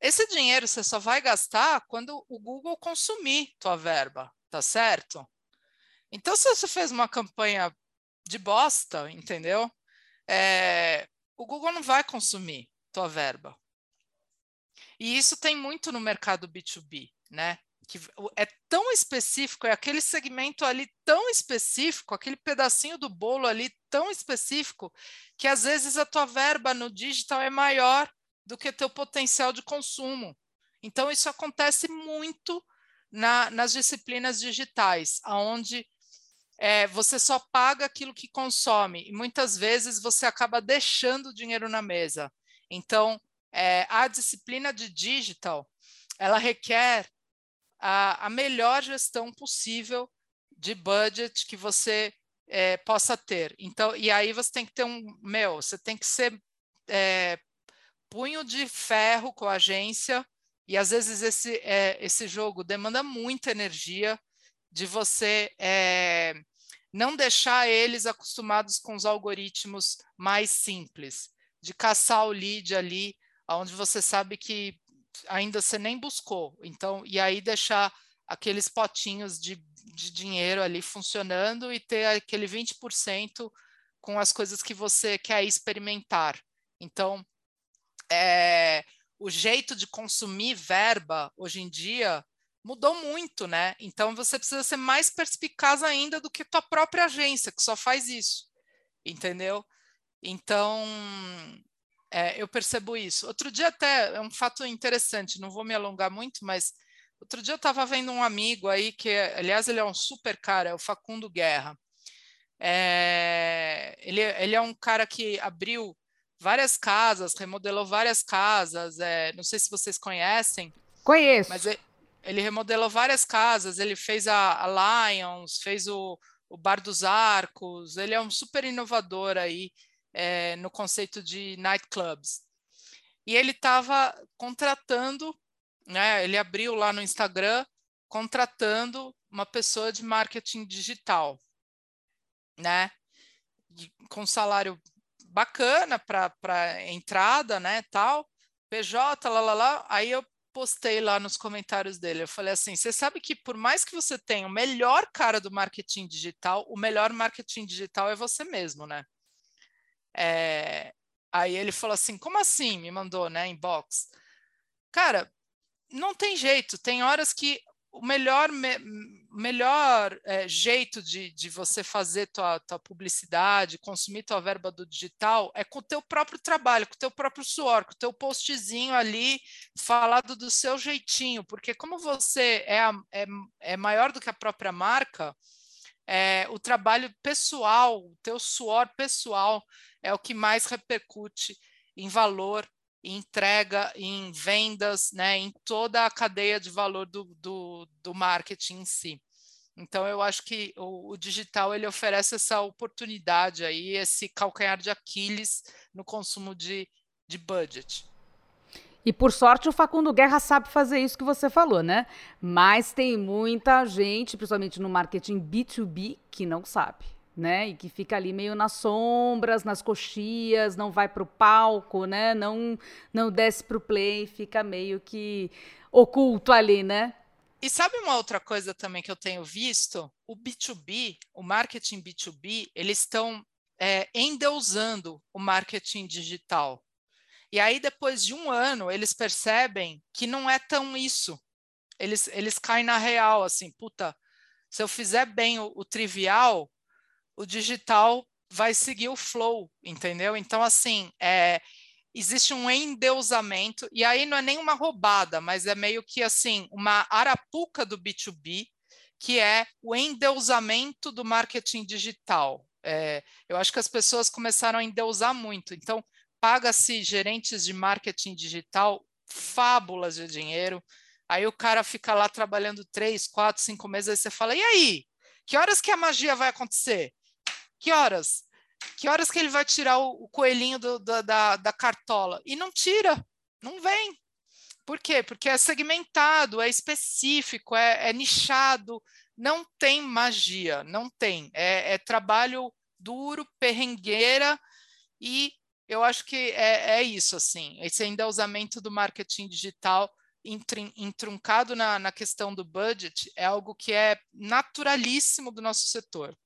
Esse dinheiro você só vai gastar quando o Google consumir tua verba, tá certo? Então, se você fez uma campanha de bosta, entendeu? É, o Google não vai consumir tua verba. E isso tem muito no mercado B2B, né? Que é tão específico, é aquele segmento ali tão específico, aquele pedacinho do bolo ali tão específico, que às vezes a tua verba no digital é maior do que teu potencial de consumo. Então, isso acontece muito na, nas disciplinas digitais, onde é, você só paga aquilo que consome, e muitas vezes você acaba deixando o dinheiro na mesa. Então, é, a disciplina de digital, ela requer a, a melhor gestão possível de budget que você é, possa ter. Então, e aí você tem que ter um, meu, você tem que ser é, punho de ferro com a agência, e às vezes esse, é, esse jogo demanda muita energia de você é, não deixar eles acostumados com os algoritmos mais simples, de caçar o lead ali, onde você sabe que ainda você nem buscou. Então, e aí deixar aqueles potinhos de, de dinheiro ali funcionando e ter aquele 20% com as coisas que você quer experimentar. Então, é, o jeito de consumir verba hoje em dia mudou muito, né? Então você precisa ser mais perspicaz ainda do que tua própria agência, que só faz isso, entendeu? Então é, eu percebo isso. Outro dia até é um fato interessante, não vou me alongar muito, mas outro dia eu estava vendo um amigo aí que, aliás, ele é um super cara, é o Facundo Guerra. É, ele, ele é um cara que abriu várias casas, remodelou várias casas. É, não sei se vocês conhecem. Conheço. Mas ele, ele remodelou várias casas. Ele fez a, a Lions, fez o, o Bar dos Arcos. Ele é um super inovador aí é, no conceito de nightclubs. E ele estava contratando, né? Ele abriu lá no Instagram contratando uma pessoa de marketing digital, né? Com salário bacana para entrada, né, tal, PJ, lá, lá, lá. Aí eu postei lá nos comentários dele, eu falei assim, você sabe que por mais que você tenha o melhor cara do marketing digital, o melhor marketing digital é você mesmo, né? É... Aí ele falou assim, como assim? Me mandou, né, inbox. Cara, não tem jeito, tem horas que o melhor, me, melhor é, jeito de, de você fazer tua, tua publicidade, consumir tua verba do digital é com o teu próprio trabalho, com o teu próprio suor, com o teu postzinho ali falado do seu jeitinho, porque como você é, é, é maior do que a própria marca, é, o trabalho pessoal, o teu suor pessoal é o que mais repercute em valor em entrega, em vendas, né, em toda a cadeia de valor do, do, do marketing em si. Então, eu acho que o, o, digital ele oferece essa oportunidade aí, esse calcanhar de Aquiles no consumo de, de budget. E por sorte o Facundo Guerra sabe fazer isso que você falou, né? Mas tem muita gente, principalmente no marketing B2B, que não sabe né? E que fica ali meio nas sombras, nas coxias, não vai para o palco, né? Não, não desce para o play, fica meio que oculto ali, né? E sabe uma outra coisa também que eu tenho visto? O B2B, o marketing B2B, eles estão é, endeusando o marketing digital. E aí, depois de um ano, eles percebem que não é tão isso. Eles, eles caem na real, assim, puta, se eu fizer bem o, o trivial, o digital vai seguir o flow, entendeu? Então, assim, é, existe um endeusamento, e aí não é nem uma roubada, mas é meio que assim, uma arapuca do B2B, que é o endeusamento do marketing digital. É, eu acho que as pessoas começaram a endeusar muito, então paga-se gerentes de marketing digital fábulas de dinheiro, aí o cara fica lá trabalhando três, quatro, cinco meses, aí você fala, e aí? Que horas que a magia vai acontecer? Que horas? Que horas que ele vai tirar o, coelhinho do, da, da, da cartola? E não tira, não vem. Por quê? Porque é segmentado, é específico, é, é nichado, não tem magia, não tem. É, é, trubalho duro, perrengueira, e eu acho que é, é isso, assim, esse endeusamento do marketing digital entruncado na, na questão do budget é algo que é naturalíssimo do nosso setor.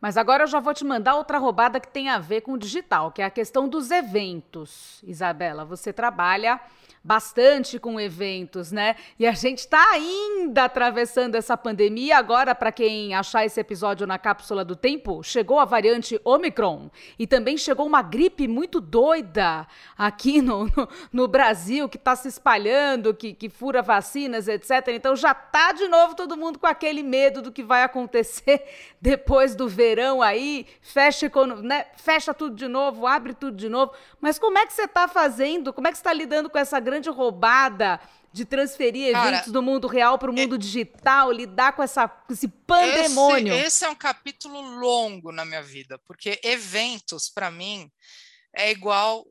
Mas agora eu já vou te mandar outra roubada que tem a ver com o digital, que é a questão dos eventos. Isabela, você trabalha bastante com eventos, né? E a gente está ainda atravessando essa pandemia. Agora, para quem achar esse episódio na cápsula do tempo, chegou a variante Omicron e também chegou uma gripe muito doida aqui no, no, no Brasil, que está se espalhando, que, que fura vacinas, etc. Então já tá de novo todo mundo com aquele medo do que vai acontecer depois do verão aí, fecha, né? fecha tudo de novo, abre tudo de novo. Mas como é que você está fazendo? Como é que você está lidando com essa grande grande roubada de transferir Cara, eventos do mundo real para o mundo é, digital, lidar com essa, esse pandemônio. Esse, esse, é um capítulo longo na minha vida, porque eventos, para mim, é igual.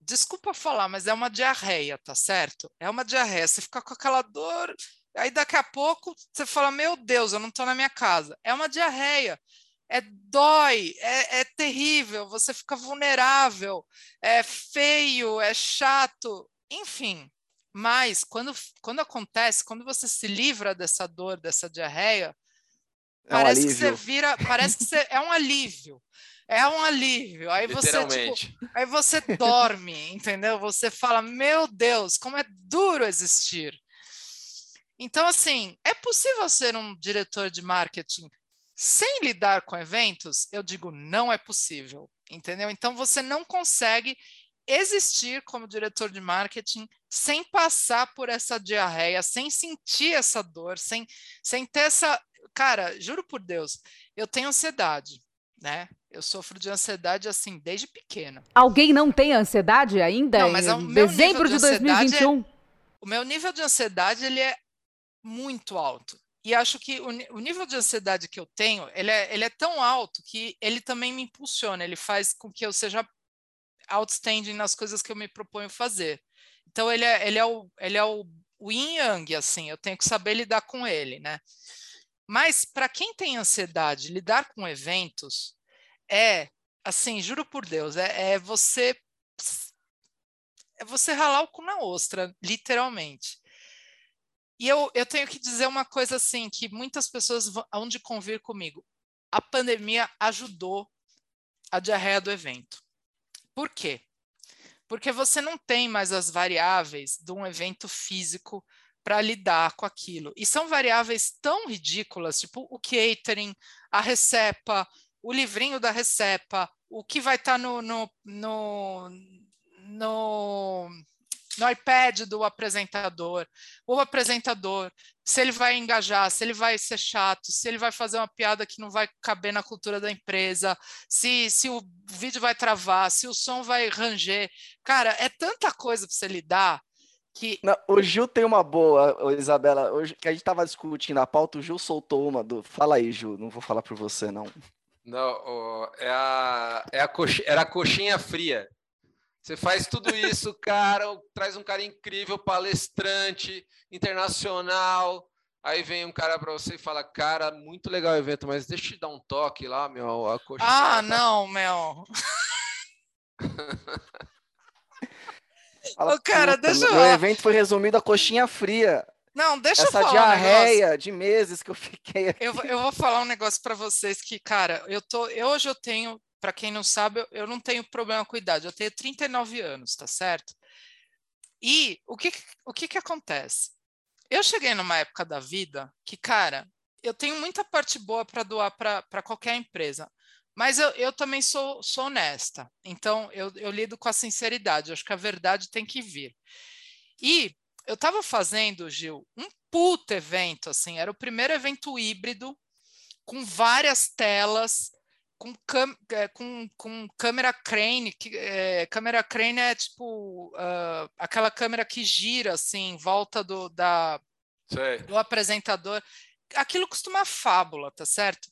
Desculpa falar, mas é uma diarreia, tá certo? É uma diarreia. Você fica com aquela dor, aí daqui a pouco você fala: Meu Deus, eu não estou na minha casa. É uma diarreia é dói, é, é, terrível, você fica vulnerável, é feio, é chato. Enfim, mas quando, quando acontece, quando você se livra dessa dor, dessa diarreia, é parece um que você vira, parece que você, é um alívio. É um alívio. Aí você, tipo, aí você dorme, entendeu? Você fala, meu Deus, como é duro existir. Então, assim, é possível ser um diretor de marketing sem lidar com eventos? Eu digo, não é possível, entendeu? Então, você não consegue existir como diretor de marketing sem passar por essa diarreia, sem sentir essa dor, sem, sem ter essa. Cara, juro por Deus, eu tenho ansiedade, né? Eu sofro de ansiedade assim desde pequena. Alguém não tem ansiedade ainda? Não, mas em dezembro de, de 2021? É, o meu nível de ansiedade ele é muito alto. E acho que o, o, nível de ansiedade que eu tenho, ele é, ele é tão alto que ele também me impulsiona, ele faz com que eu seja outstanding nas coisas que eu me proponho fazer. Então ele é, ele é o ele é o, o yin yang assim, eu tenho que saber lidar com ele, né? Mas para quem tem ansiedade, lidar com eventos é assim, juro por Deus, é, é você é você ralar o cu na ostra, literalmente. E eu, eu tenho que dizer uma coisa assim, que muitas pessoas vão de convir comigo. A pandemia ajudou a diarreia do evento. Por quê? Porque você não tem mais as variáveis de um evento físico para lidar com aquilo. E são variáveis tão ridículas, tipo o catering, a recepa, o livrinho da recepa, o que vai estar tá no, no, no, no, no iPad do apresentador, o apresentador, se ele vai engajar, se ele vai ser chato, se ele vai fazer uma piada que não vai caber na cultura da empresa, se, se o vídeo vai travar, se o som vai ranger. Cara, é tanta coisa para você lidar que... Não, o Gil tem uma boa, Isabela. Hoje, que a gente estava discutindo a pauta, o Gil soltou uma do. Fala aí, Gil, não vou falar por você, não. Não, é a, é a coxinha, era a coxinha fria. Você faz tudo isso, cara, traz um cara incrível, palestrante, internacional. Aí vem um cara para você e fala, cara, muito legal o evento, mas deixa eu te dar um toque lá, meu. A coxinha ah, tá... não, meu. Fala, Ô, cara, deixa eu... O evento foi resumido a coxinha fria. Não, deixa Essa eu falar. Essa diarreia um de meses que eu fiquei aqui. Eu, eu vou falar um negócio para vocês que, cara, eu tô. Eu, hoje eu tenho, para quem não sabe, eu, eu não tenho problema com idade. Eu tenho 39 anos, tá certo? E o que, o que, que acontece? Eu cheguei numa época da vida que, cara, eu tenho muita parte boa para doar para qualquer empresa. Mas eu, eu também sou, sou honesta, então eu, eu lido com a sinceridade, acho que a verdade tem que vir. E eu estava fazendo, Gil, um puto evento, assim, era o primeiro evento híbrido, com várias telas, com, é, com, com câmera crane, que, é, câmera crane é tipo uh, aquela câmera que gira assim em volta do, da, do apresentador. Aquilo costuma fábula, tá certo?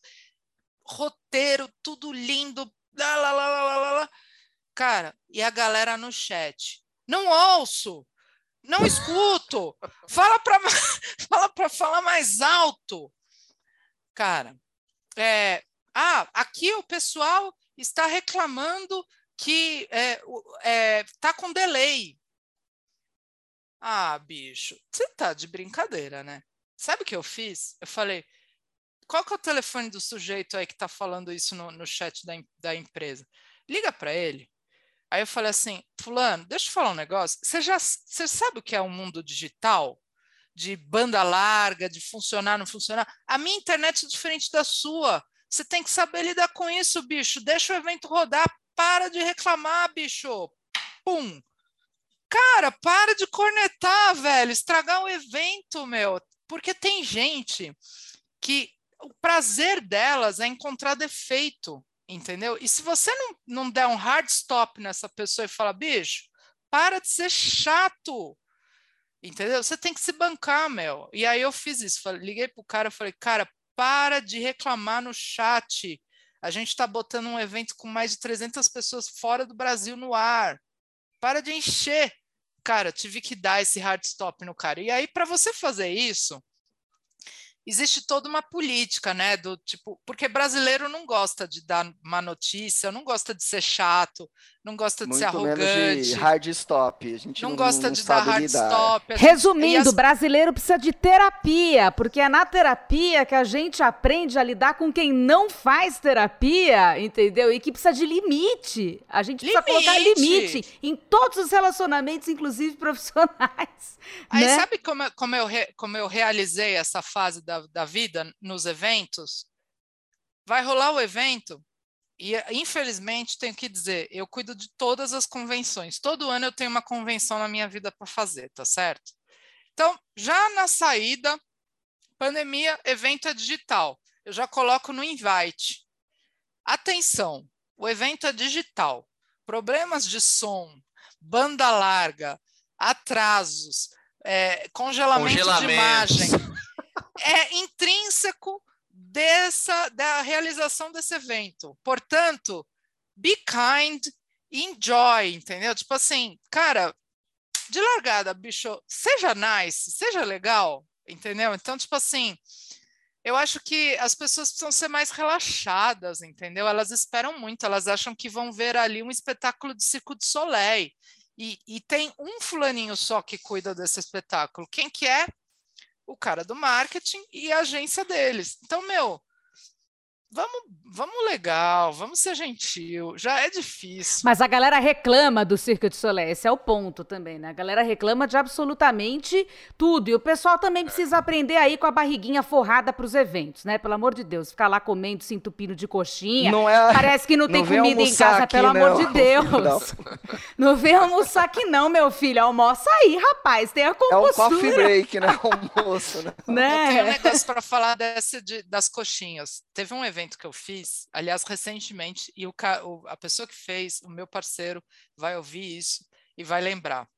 roteiro, tudo lindo. Lá, lá, lá, lá, lá, lá. Cara, e a galera no chat. Não ouço, não escuto. Fala para fala para falar mais alto. Cara, é, ah, aqui o pessoal está reclamando que é, é, tá com delay. Ah, bicho, você tá de brincadeira, né? Sabe o que eu fiz? Eu falei, qual que é o telefone do sujeito aí que está falando isso no, no chat da, da empresa? Liga para ele. Aí eu falei assim, fulano, deixa eu falar um negócio. Você já você sabe o que é o um mundo digital? De banda larga, de funcionar, não funcionar? A minha internet é diferente da sua. Você tem que saber lidar com isso, bicho. Deixa o evento rodar. Para de reclamar, bicho. Pum. Cara, para de cornetar, velho. Estragar o evento, meu. Porque tem gente que o prazer delas é encontrar defeito, entendeu? E se você não, não der um hard stop nessa pessoa e falar, bicho, para de ser chato, entendeu? Você tem que se bancar, meu. E aí eu fiz isso, falei, liguei pro cara e falei, cara, para de reclamar no chat. A gente está botando um evento com mais de 300 pessoas fora do Brasil no ar. Para de encher. Cara, tive que dar esse hard stop no cara. E aí, para você fazer isso, existe toda uma política, né? Do tipo, porque brasileiro não gosta de dar uma notícia, não gosta de ser chato, não gosta de Muito ser arrogante. De hard stop. A gente não, não gosta não de dar hard lidar. stop. Resumindo, as... brasileiro precisa de terapia, porque é na terapia que a gente aprende a lidar com quem não faz terapia, entendeu? E que precisa de limite. A gente precisa limite. colocar limite em todos os relacionamentos, inclusive profissionais. Aí né? sabe como, como, eu re, como eu realizei essa fase da, da vida nos eventos? Vai rolar o evento, e, infelizmente, tenho que dizer, eu cuido de todas as convenções. Todo ano eu tenho uma convenção na minha vida para fazer, tá certo? Então, já na saída, pandemia, evento é digital. Eu já coloco no invite. Atenção, o evento é digital. Problemas de som, banda larga, atrasos, é, congelamento de imagem. É intrínseco dessa da realização desse evento. Portanto, be kind, enjoy, entendeu? Tipo assim, cara, de largada, bicho, seja nice, seja legal, entendeu? Então, tipo assim, eu acho que as pessoas precisam ser mais relaxadas, entendeu? Elas esperam muito, elas acham que vão ver ali um espetáculo de Circo de Soleil. E, e tem um fulaninho só que cuida desse espetáculo. Quem que é? O cara do marketing e a agência deles. Então, meu, vamos, vamos legal, vamos ser gentil. Já é difícil. Mas a galera reclama do Cirque du Soleil, esse é o ponto também, né? A galera reclama de absolutamente tudo. E o pessoal também precisa aprender aí com a barriguinha forrada para os eventos, né? Pelo amor de Deus, ficar lá comendo, se entupindo de coxinha. Não é, Parece que não, não tem comida em casa, aqui, pelo não. amor de Deus. Não. não vem almoçar aqui não, meu filho. Almoça aí, rapaz. Tenha compostura. É um coffee break, né? Almoço, né? né? Eu tenho um negócio para falar desse, de, das coxinhas. Teve um evento evento que eu fiz, aliás, recentemente, e o, a pessoa que fez, o meu parceiro, vai ouvir isso e vai lembrar.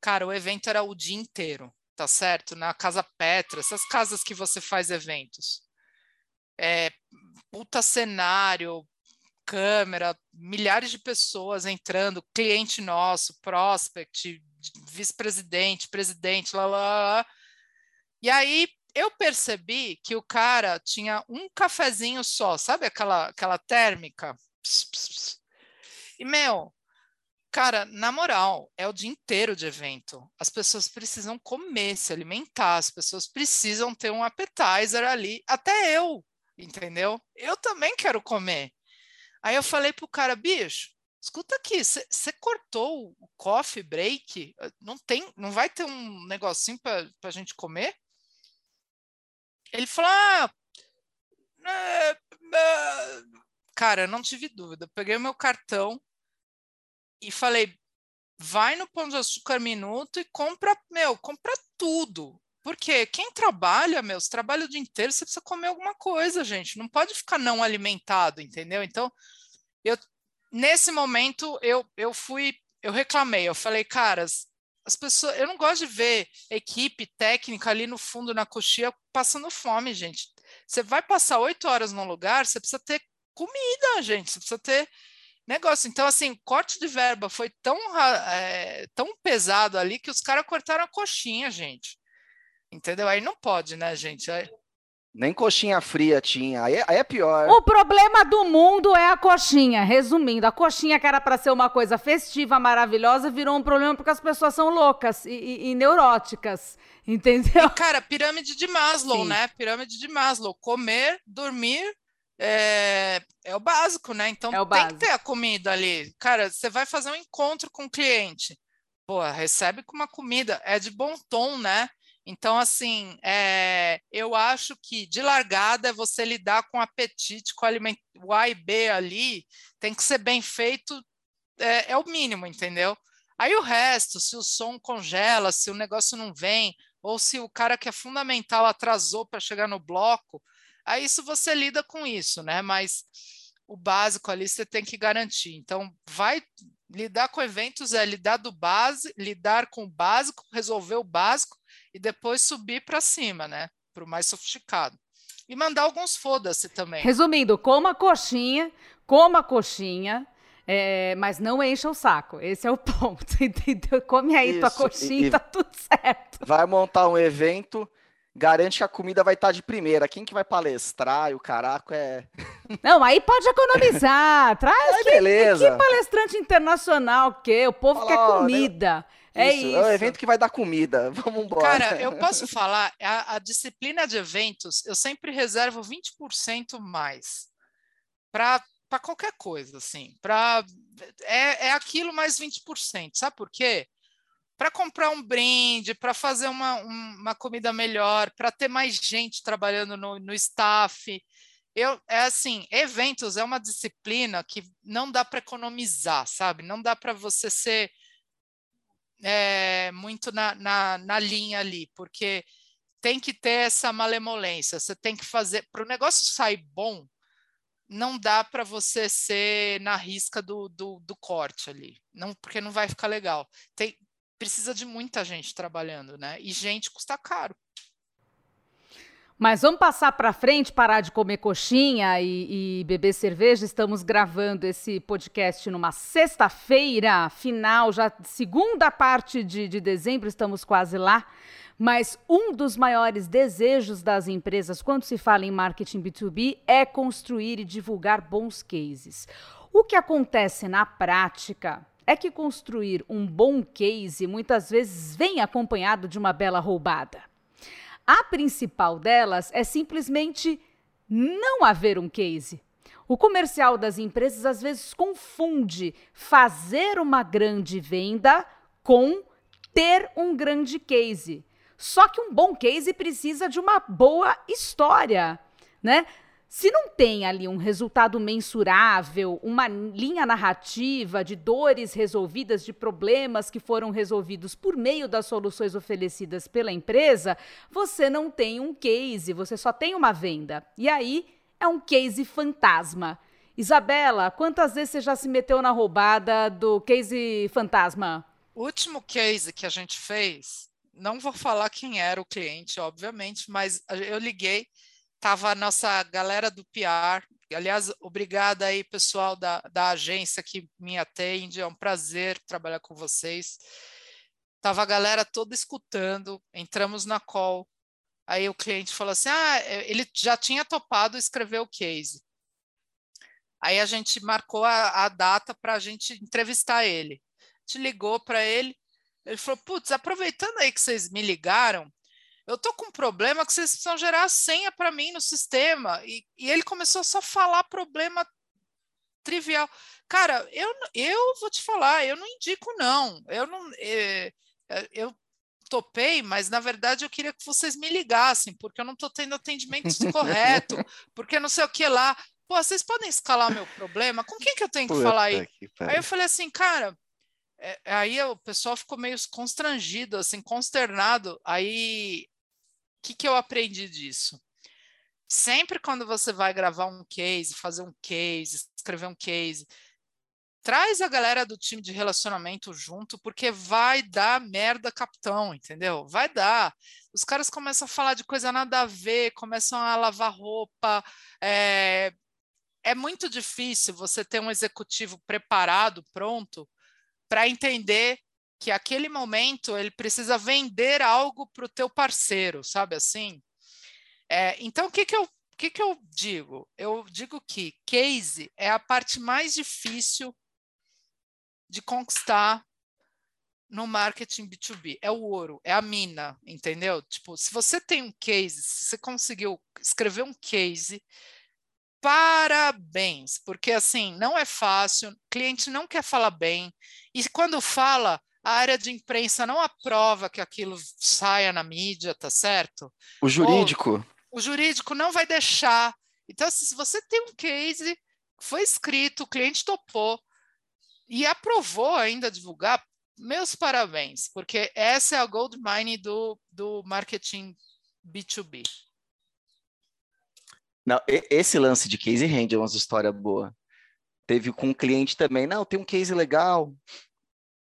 Cara, o evento era o dia inteiro, tá certo? Na Casa Petra, essas casas que você faz eventos. É, puta cenário, câmera, milhares de pessoas entrando, cliente nosso, prospect, vice-presidente, presidente, lá, lá, lá. E aí, eu percebi que o cara tinha um cafezinho só, sabe aquela, aquela térmica? Pss, pss, pss. E, meu, cara, na moral, é o dia inteiro de evento. As pessoas precisam comer, se alimentar, as pessoas precisam ter um appetizer ali, até eu, entendeu? Eu também quero comer. Aí eu falei pro cara, bicho, escuta aqui, você cortou o coffee break? Não tem, não vai ter um negocinho para a gente comer? Ele falou: ah, é, é... cara, não tive dúvida. Peguei o meu cartão e falei: vai no Pão de Açúcar Minuto e compra, meu, compra tudo. Porque quem trabalha, meus, trabalha o dia inteiro, você precisa comer alguma coisa, gente. Não pode ficar não alimentado, entendeu? Então, eu nesse momento eu, eu fui, eu reclamei, eu falei, caras, as pessoas, eu não gosto de ver equipe técnica ali no fundo na coxinha passando fome, gente. Você vai passar oito horas num lugar, você precisa ter comida, gente. Você precisa ter negócio. Então, assim, o corte de verba foi tão, é, tão pesado ali que os caras cortaram a coxinha, gente. Entendeu? Aí não pode, né, gente? Aí... Nem coxinha fria tinha. Aí, é, aí, é pior. O problema do mundo é a coxinha. Resumindo, a coxinha que era para ser uma coisa festiva, maravilhosa, virou um problema porque as pessoas são loucas e, e, e neuróticas. Entendeu? E, cara, pirâmide de Maslow, Sim. né? Pirâmide de Maslow. Comer, dormir, é, é, o básico, né? Então é tem básico. que ter a comida ali. Cara, você vai fazer um encontro com o cliente. Pô, recebe com uma comida. É de bom tom, né? Então, assim, é, eu acho que de largada é você lidar com apetite, com alimento, o A e B ali, tem que ser bem feito, é, é o mínimo, entendeu? Aí o resto, se o som congela, se o negócio não vem, ou se o cara que é fundamental atrasou para chegar no bloco, aí isso você lida com isso, né? Mas o básico ali você tem que garantir. Então, vai lidar com eventos é lidar do base, lidar com o básico, resolver o básico e depois subir para cima, né? Para o mais sofisticado. E mandar alguns foda-se também. Resumindo, coma coxinha, coma coxinha, é, mas não encha o saco. Esse é o ponto, entendeu? Come aí Isso, tua coxinha e, e tá tudo certo. Vai montar um evento, garante que a comida vai estar tá de primeira. Quem que vai palestrar e o caraco é. Não, aí pode economizar. Traz aí, que, beleza. que palestrante internacional que o povo Fala, quer comida. Ó, é isso, isso. É um evento que vai dar comida. Vamos embora. Cara, eu posso falar, a, a disciplina de eventos, eu sempre reservo 20% mais para qualquer coisa, assim. Pra, é, é aquilo mais 20%. Sabe por quê? Para comprar um brinde, para fazer uma, uma comida melhor, para ter mais gente trabalhando no, no staff. Eu, é assim, eventos é uma disciplina que não dá para economizar, sabe? Não dá para você ser é, muito na, na, na linha ali, porque tem que ter essa malemolência, você tem que fazer. Para o negócio sair bom, não dá para você ser na risca do, do, do, corte ali, não, porque não vai ficar legal. Tem, precisa de muita gente trabalhando, né? E gente custa caro. Mas vamos passar para frente, parar de comer coxinha e, e, beber cerveja. Estamos gravando esse podcast numa sexta-feira, final, já segunda parte de, de dezembro, estamos quase lá. Mas um dos maiores desejos das empresas quando se fala em marketing B2B é construir e divulgar bons cases. O que acontece na prática é que construir um bom case muitas vezes vem acompanhado de uma bela roubada. A principal delas é simplesmente não haver um case. O comercial das empresas às vezes confunde fazer uma grande venda com ter um grande case. Só que um bom case precisa de uma boa história, né? Se não tem ali um resultado mensurável, uma linha narrativa de dores resolvidas, de problemas que foram resolvidos por meio das soluções oferecidas pela empresa, você não tem um case, você só tem uma venda. E aí é um case fantasma. Isabela, quantas vezes você já se meteu na roubada do case fantasma? O último case que a gente fez, não vou falar quem era o cliente, obviamente, mas eu liguei Tava a nossa galera do PR. Aliás, obrigada aí, pessoal da, da agência que me atende. É um prazer trabalhar com vocês. Tava a galera toda escutando. Entramos na call. Aí o cliente falou assim: ah, é, ele já tinha topado escrever o case. Aí a gente marcou a, a data para a gente entrevistar ele. A gente ligou para ele. Ele falou: Putz, aproveitando aí que vocês me ligaram, eu tô com um problema que vocês precisam gerar a senha para mim no sistema. E, e ele começou só a falar problema trivial. Cara, eu, eu vou te falar, eu não indico, não. Eu não. É, eu topei, mas na verdade eu queria que vocês me ligassem, porque eu não estou tendo atendimento correto, porque não sei o que lá. Pô, vocês podem escalar meu problema? Com quem que eu tenho que Puta falar aí? Que aí eu falei assim, cara, é, aí o pessoal ficou meio constrangido, assim, consternado. Aí que, que eu aprendi disso? Sempre quando você vai gravar um case, fazer um case, escrever um case, traz a galera do time de relacionamento junto, porque vai dar merda capitão, entendeu? Vai dar. Os caras começam a falar de coisa nada a ver, começam a lavar roupa. É, é muito difícil você ter um executivo preparado, pronto, para entender que aquele momento ele precisa vender algo para o teu parceiro, sabe assim? É, então, o que, que, eu, que, que eu digo? Eu digo que case é a parte mais difícil de conquistar no marketing B2B. É o ouro, é a mina, entendeu? Tipo, se você tem um case, se você conseguiu escrever um case, parabéns, porque assim, não é fácil, cliente não quer falar bem, e quando fala, a área de imprensa não aprova que aquilo saia na mídia, tá certo? O jurídico. Ou, o jurídico não vai deixar. Então, assim, se você tem um case, foi escrito, o cliente topou e aprovou ainda divulgar, meus parabéns, porque essa é a gold mine do, do marketing B2B. Não, esse lance de case rende umas histórias boas. Teve com um cliente também, não, tem um case legal,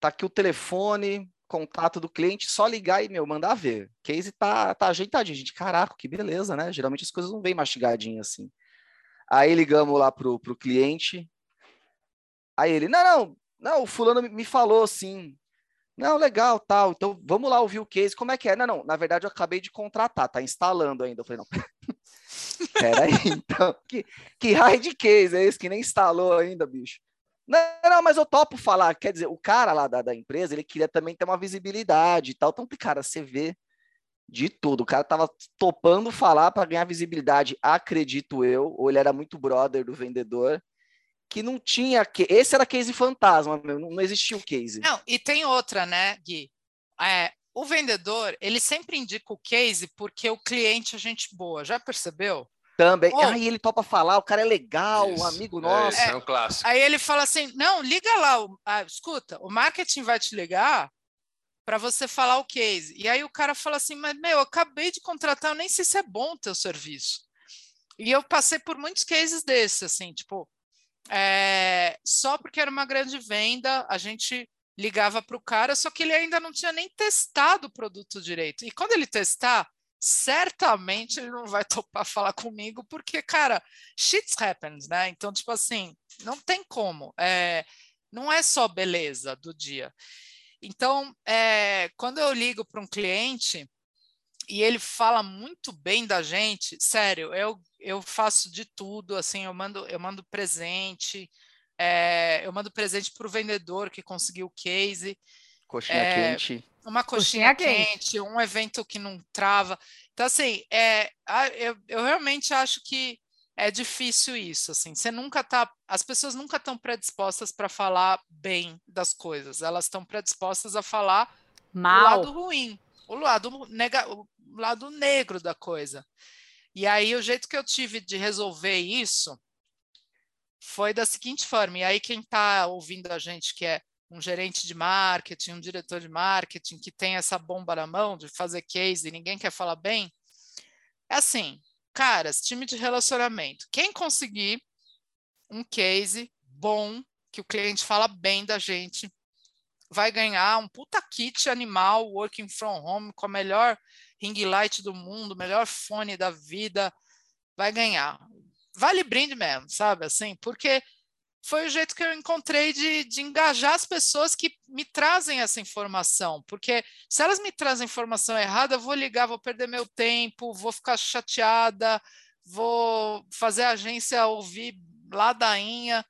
tá aqui o telefone, contato do cliente, só ligar e, meu, mandar ver. Case tá, tá ajeitadinho. Gente, caraca, que beleza, né? Geralmente as coisas não vêm mastigadinhas assim. Aí ligamos lá pro, pro cliente. Aí ele, não, não, não, o fulano me falou assim. Não, legal, tal. Então vamos lá ouvir o case. Como é que é? Não, não, na verdade eu acabei de contratar, tá instalando ainda. Eu falei, não. Peraí, então, que, que raio de case é esse que nem instalou ainda, bicho? Não, não, mas eu topo falar. Quer dizer, o cara lá da, da empresa, ele queria também ter uma visibilidade e tal. Então, cara, você vê de tudo. O cara tava topando falar para ganhar visibilidade, acredito eu, ou ele era muito brother do vendedor, que não tinha. Que... Esse era case fantasma, meu, não existia o case. Não, e tem outra, né, Gui? É, o vendedor, ele sempre indica o case porque o cliente é gente boa, já percebeu? Também. Oh. Aí ele topa falar, o cara é legal, Isso. um amigo nosso. É, é, um clássico. Aí ele fala assim: não, liga lá, ah, escuta, o marketing vai te ligar para você falar o case. E aí o cara fala assim: mas meu, eu acabei de contratar, eu nem sei se é bom o teu serviço. E eu passei por muitos cases desses, assim, tipo, é, só porque era uma grande venda, a gente ligava para o cara, só que ele ainda não tinha nem testado o produto direito. E quando ele testar, certamente ele não vai topar falar comigo, porque, cara, shit happens, né? Então, tipo assim, não tem como. É, não é só beleza do dia. Então, é, quando eu ligo para um cliente e ele fala muito bem da gente, sério, eu, eu faço de tudo, assim, eu mando, eu mando presente, é, eu mando presente para o vendedor que conseguiu o case. Coxinha é, quente uma coxinha, coxinha quente, quente, um evento que não trava. Então, assim, é, eu, eu realmente acho que é difícil isso, assim. Você nunca tá, as pessoas nunca estão predispostas para falar bem das coisas. Elas estão predispostas a falar Mal. o lado ruim, o lado nega, o lado negro da coisa. E aí o jeito que eu tive de resolver isso foi da seguinte forma. E aí quem está ouvindo a gente que é um gerente de marketing, um diretor de marketing que tem essa bomba na mão de fazer case e ninguém quer falar bem, é assim, caras, time de relacionamento. Quem conseguir um case bom, que o cliente fala bem da gente, vai ganhar um puta kit animal working from home com a melhor ring light do mundo, melhor fone da vida, vai ganhar. Vale brinde mesmo, sabe? Assim, porque foi o jeito que eu encontrei de, de engajar as pessoas que me trazem essa informação. Porque se elas me trazem informação errada, eu vou ligar, vou perder meu tempo, vou ficar chateada, vou fazer a agência ouvir ladainha.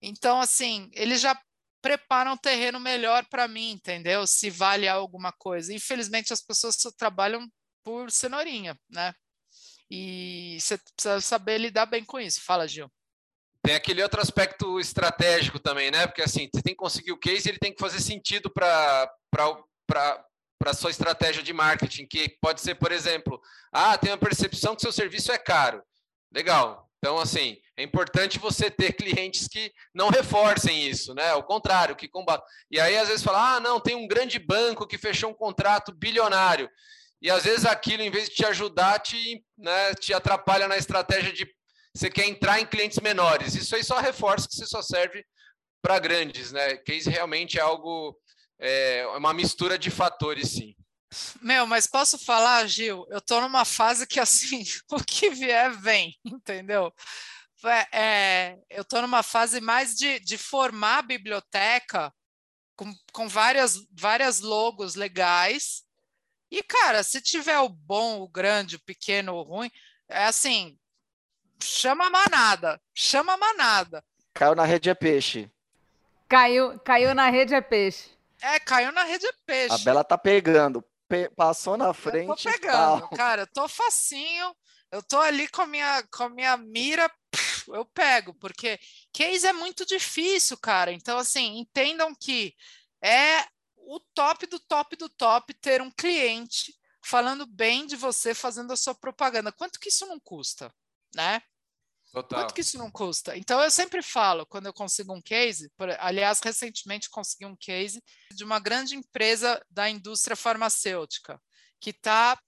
Então, assim, eles já preparam um terreno melhor para mim, entendeu? Se vale alguma coisa. Infelizmente, as pessoas só trabalham por cenourinha, né? E você precisa saber lidar bem com isso. Fala, Gil. Tem aquele outro aspecto estratégico também, né? Porque assim, você tem que conseguir o case, ele tem que fazer sentido para a sua estratégia de marketing, que pode ser, por exemplo, ah, tem uma percepção que seu serviço é caro. Legal. Então, assim, é importante você ter clientes que não reforcem isso, né? O contrário, que combatam. E aí, às vezes, fala, ah, não, tem um grande banco que fechou um contrato bilionário. E às vezes aquilo, em vez de te ajudar, te, né, te atrapalha na estratégia de você quer entrar em clientes menores. Isso aí só reforça que você só serve para grandes, né? Case realmente é algo, é uma mistura de fatores, sim. Meu, mas posso falar, Gil? Eu estou numa fase que, assim, o que vier, vem, entendeu? É, é, eu estou numa fase mais de, de formar a biblioteca com, com várias, várias logos legais. E, cara, se tiver o bom, o grande, o pequeno, o ruim, é assim, chama a manada, chama a manada. Caiu na rede é peixe. Caiu, caiu na rede é peixe. É, caiu na rede é peixe. A Bela tá pegando. Pe passou na frente. Eu tô pegando, cara, eu tô facinho. Eu tô ali com a minha, com a minha mira, eu pego, porque case é muito difícil, cara. Então, assim, entendam que é o top do top do top ter um cliente falando bem de você, fazendo a sua propaganda. Quanto que isso não custa, né? Total. Quanto que isso não custa? Então, eu sempre falo, quando eu consigo um case, por, aliás, recentemente consegui um case de uma grande empresa da indústria farmacêutica, que está,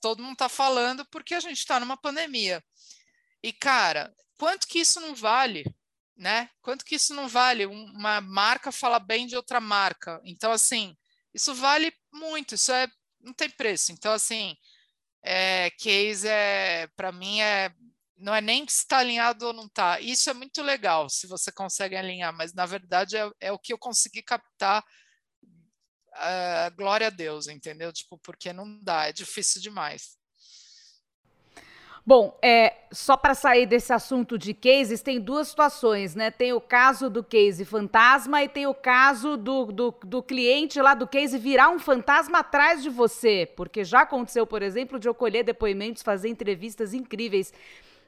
todo mundo está falando porque a gente está numa pandemia. E, cara, quanto que isso não vale? Né? Quanto que isso não vale? Uma marca fala bem de outra marca. Então, assim, isso vale muito, isso é, não tem preço. Então, assim, é, case é, para mim, é não é nem se está alinhado ou não está. Isso é muito legal se você consegue alinhar, mas na verdade é, é o que eu consegui captar. Uh, glória a Deus, entendeu? Tipo, porque não dá, é difícil demais. Bom, é, só para sair desse assunto de cases, tem duas situações, né? Tem o caso do case fantasma e tem o caso do, do, do cliente lá do case virar um fantasma atrás de você. Porque já aconteceu, por exemplo, de eu colher depoimentos, fazer entrevistas incríveis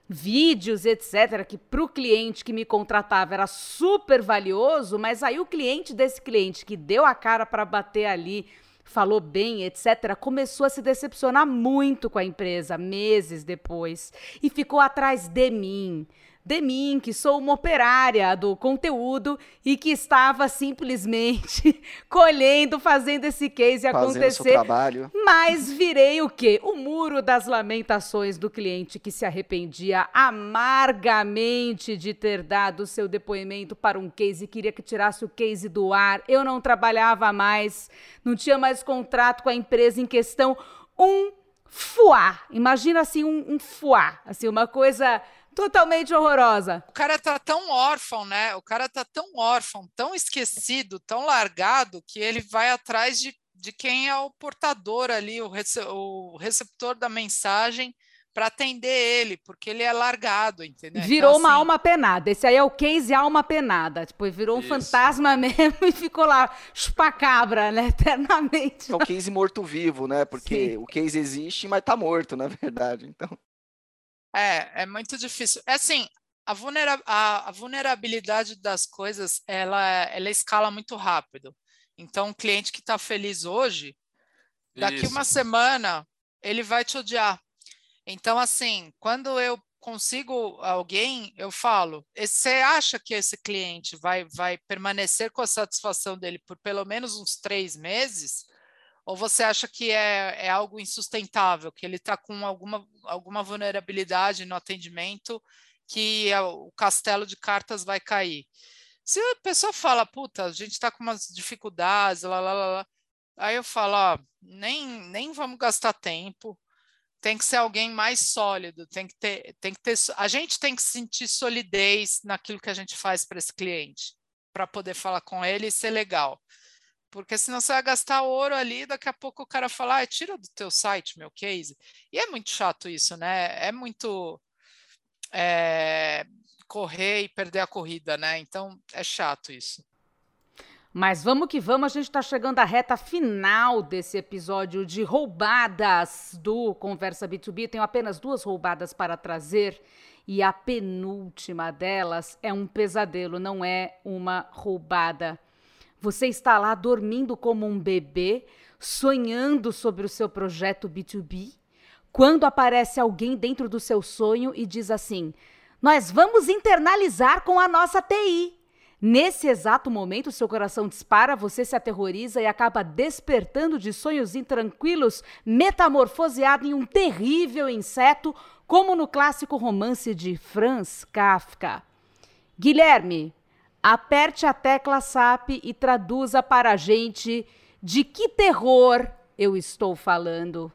vídeos, etc., que para o cliente que me contratava era super valioso, mas aí o cliente desse cliente que deu a cara para bater ali, falou bem, etc., começou a se decepcionar muito com a empresa meses depois e ficou atrás de mim de mim, que sou uma operária do conteúdo e que estava simplesmente colhendo, fazendo esse case fazendo acontecer. trabalho. Mas virei o quê? O muro das lamentações do cliente que se arrependia amargamente de ter dado seu depoimento para um case e queria que tirasse o case do ar. Eu não trabalhava mais, não tinha mais contrato com a empresa em questão. Um fuá. Imagina assim um, um fuá, assim uma coisa totalmente horrorosa. O cara tá tão órfão, né? O cara tá tão órfão, tão esquecido, tão largado, que ele vai atrás de, de quem é o portador ali, o, rece o receptor da mensagem para atender ele, porque ele é largado, entendeu? Virou então, uma assim... alma penada. Esse aí é o case alma penada. Tipo, virou um Isso. fantasma mesmo e ficou lá, chupacabra, né? Eternamente. É o case morto-vivo, né? Porque Sim. o case existe, mas tá morto, na verdade. Então. É, é muito difícil. É assim, a, vulnera a, a vulnerabilidade das coisas, ela, ela escala muito rápido. Então, um cliente que está feliz hoje, daqui Isso. uma semana, ele vai te odiar. Então, assim, quando eu consigo alguém, eu falo, você acha que esse cliente vai, vai permanecer com a satisfação dele por pelo menos uns três meses? Ou você acha que é, é algo insustentável, que ele está com alguma, alguma vulnerabilidade no atendimento, que o castelo de cartas vai cair? Se a pessoa fala, puta, a gente está com umas dificuldades, lá, lá, lá, lá, aí eu falo, ó, nem, nem vamos gastar tempo, tem que ser alguém mais sólido, tem que ter, tem que ter, a gente tem que sentir solidez naquilo que a gente faz para esse cliente, para poder falar com ele e ser legal. Porque senão você vai gastar ouro ali, daqui a pouco o cara fala, ah, tira do teu site meu case. E é muito chato isso, né? É muito é, correr e perder a corrida, né? Então é chato isso. Mas vamos que vamos, a gente está chegando à reta final desse episódio de roubadas do Conversa B2B. Tenho apenas duas roubadas para trazer e a penúltima delas é um pesadelo, não é uma roubada. Você está lá dormindo como um bebê, sonhando sobre o seu projeto B2B, quando aparece alguém dentro do seu sonho e diz assim: Nós vamos internalizar com a nossa TI. Nesse exato momento, seu coração dispara, você se aterroriza e acaba despertando de sonhos intranquilos, metamorfoseado em um terrível inseto, como no clássico romance de Franz Kafka. Guilherme, aperte a tecla SAP e traduza para a gente de que terror eu estou falando.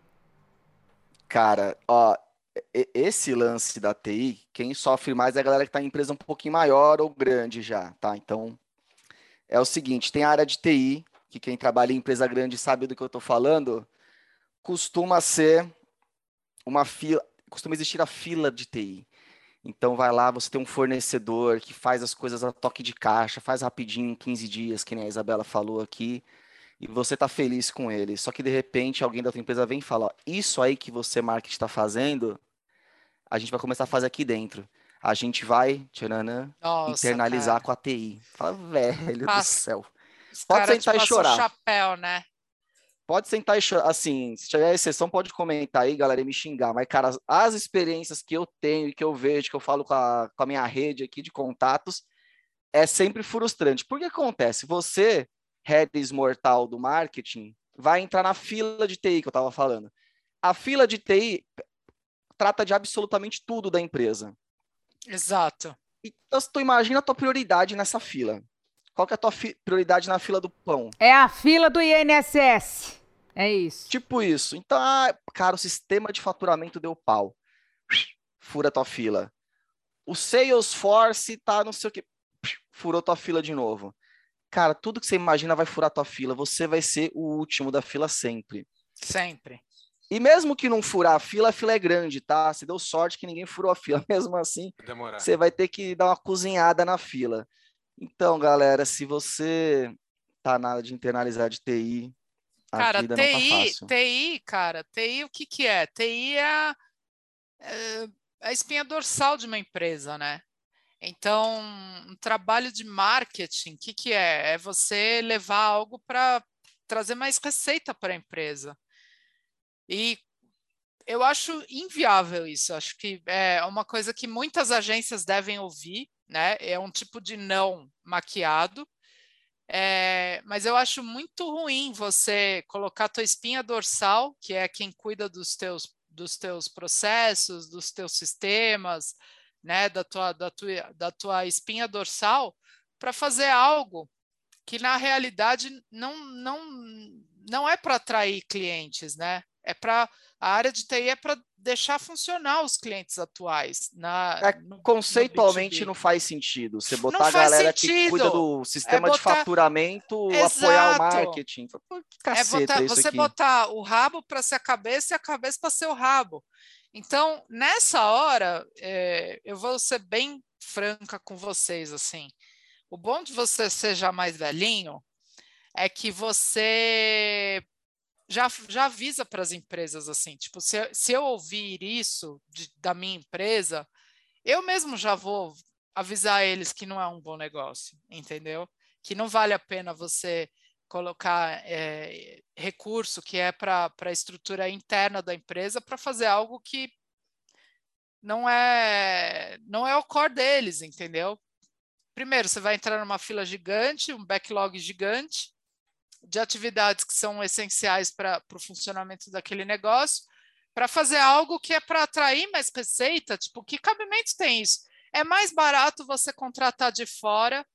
Cara, ó, esse lance da TI, quem sofre mais é a galera que está em empresa um pouquinho maior ou grande já, tá? Então, é o seguinte, tem a área de TI, que quem trabalha em empresa grande sabe do que eu estou falando, costuma ser uma fila, costuma existir a fila de TI. Então vai lá, você tem um fornecedor que faz as coisas a toque de caixa, faz rapidinho em 15 dias, que nem a Isabela falou aqui e você tá feliz com ele. Só que de repente alguém da tua empresa vem e fala: ó, Isso aí que você, marketing, está fazendo, a gente vai começar a fazer aqui dentro. A gente vai tchananã, Nossa, internalizar cara. com a TI. Fala, velho do céu. Pode sentar e chorar. chapéu, né? Pode sentar e chorar. Assim, se tiver exceção, pode comentar aí, galera, e me xingar. Mas, cara, as experiências que eu tenho e que eu vejo, que eu falo com a, com a minha rede aqui de contatos, é sempre frustrante. Porque acontece? Você Redis mortal do marketing vai entrar na fila de TI que eu estava falando. A fila de TI trata de absolutamente tudo da empresa. Exato. Então, tu imagina a tua prioridade nessa fila. Qual que é a tua prioridade na fila do pão? É a fila do INSS. É isso. Tipo isso. Então, ah, cara, o sistema de faturamento deu pau. Fura tua fila. O Salesforce tá não sei o que. Furou tua fila de novo. Cara, tudo que você imagina vai furar tua fila. Você vai ser o último da fila sempre. Sempre. E mesmo que não furar a fila, a fila é grande, tá? Você deu sorte que ninguém furou a fila. Mesmo assim, Demorar. você vai ter que dar uma cozinhada na fila. Então, galera, se você tá nada de internalizar de TI, a cara, TI, tá. TI, cara, TI o que que é? TI é, é a espinha dorsal de uma empresa, né? Então, um trabalho de marketing, o que, que é? É você levar algo para trazer mais receita para a empresa. E eu acho inviável isso. Acho que é uma coisa que muitas agências devem ouvir, né? É um tipo de não maquiado. É, mas eu acho muito ruim você colocar a tua espinha dorsal, que é quem cuida dos teus, dos teus processos, dos teus sistemas, né, da tua, da tua, da tua espinha dorsal para fazer algo que na realidade não, não, não é para atrair clientes, né? É para a área de TI é para deixar funcionar os clientes atuais. Na, é, no, conceitualmente no não faz sentido. Você botar a galera sentido. que cuida do sistema é botar... de faturamento, Exato. apoiar o marketing. Caceta, é botar, você aqui. botar o rabo para ser a cabeça e a cabeça para ser o rabo. Então, nessa hora, é, eu vou ser bem franca com vocês, assim. O bom de você ser já mais velhinho é que você já, já avisa para as empresas assim, tipo, se, se eu ouvir isso de, da minha empresa, eu mesmo já vou avisar eles que não é um bom negócio, entendeu? Que não vale a pena você colocar é, recurso que é para a estrutura interna da empresa para fazer algo que não é não é o core deles, entendeu? Primeiro, você vai entrar numa fila gigante, um backlog gigante, de atividades que são essenciais para o funcionamento daquele negócio, para fazer algo que é para atrair mais receita, tipo, que cabimento tem isso? É mais barato você contratar de fora,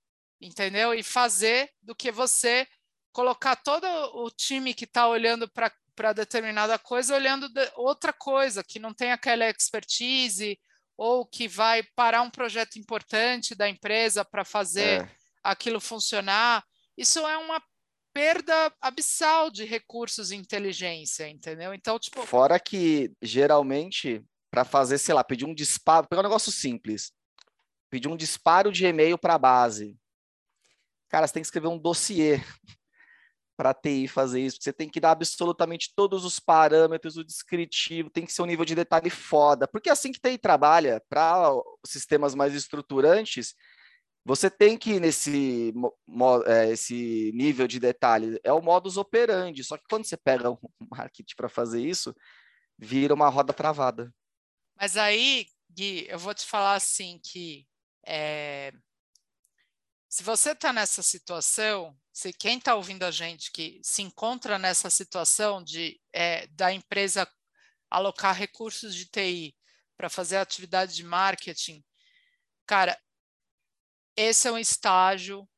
entendeu? E fazer do que você colocar todo o time que está olhando para determinada coisa, olhando outra coisa, que não tem aquela expertise, ou que vai parar um projeto importante da empresa para fazer é. aquilo funcionar. Isso é uma perda abissal de recursos e inteligência, entendeu? Então, tipo. Fora que, geralmente, para fazer, sei lá, pedir um disparo, pegar um negócio simples, pedir um disparo de e-mail para a base. Cara, você tem que escrever um dossiê para a TI fazer isso. Você tem que dar absolutamente todos os parâmetros, o descritivo, tem que ser um nível de detalhe foda. Porque é assim que TI trabalha, para sistemas mais estruturantes, você tem que ir nesse é, esse nível de detalhe. É o modus operandi. Só que quando você pega um marketing para fazer isso, vira uma roda travada. Mas aí, Gui, eu vou te falar assim que é, se você está nessa situação, se quem está ouvindo a gente que se encontra nessa situação de é, da empresa alocar recursos de TI para fazer atividade de marketing, cara, esse é um estágio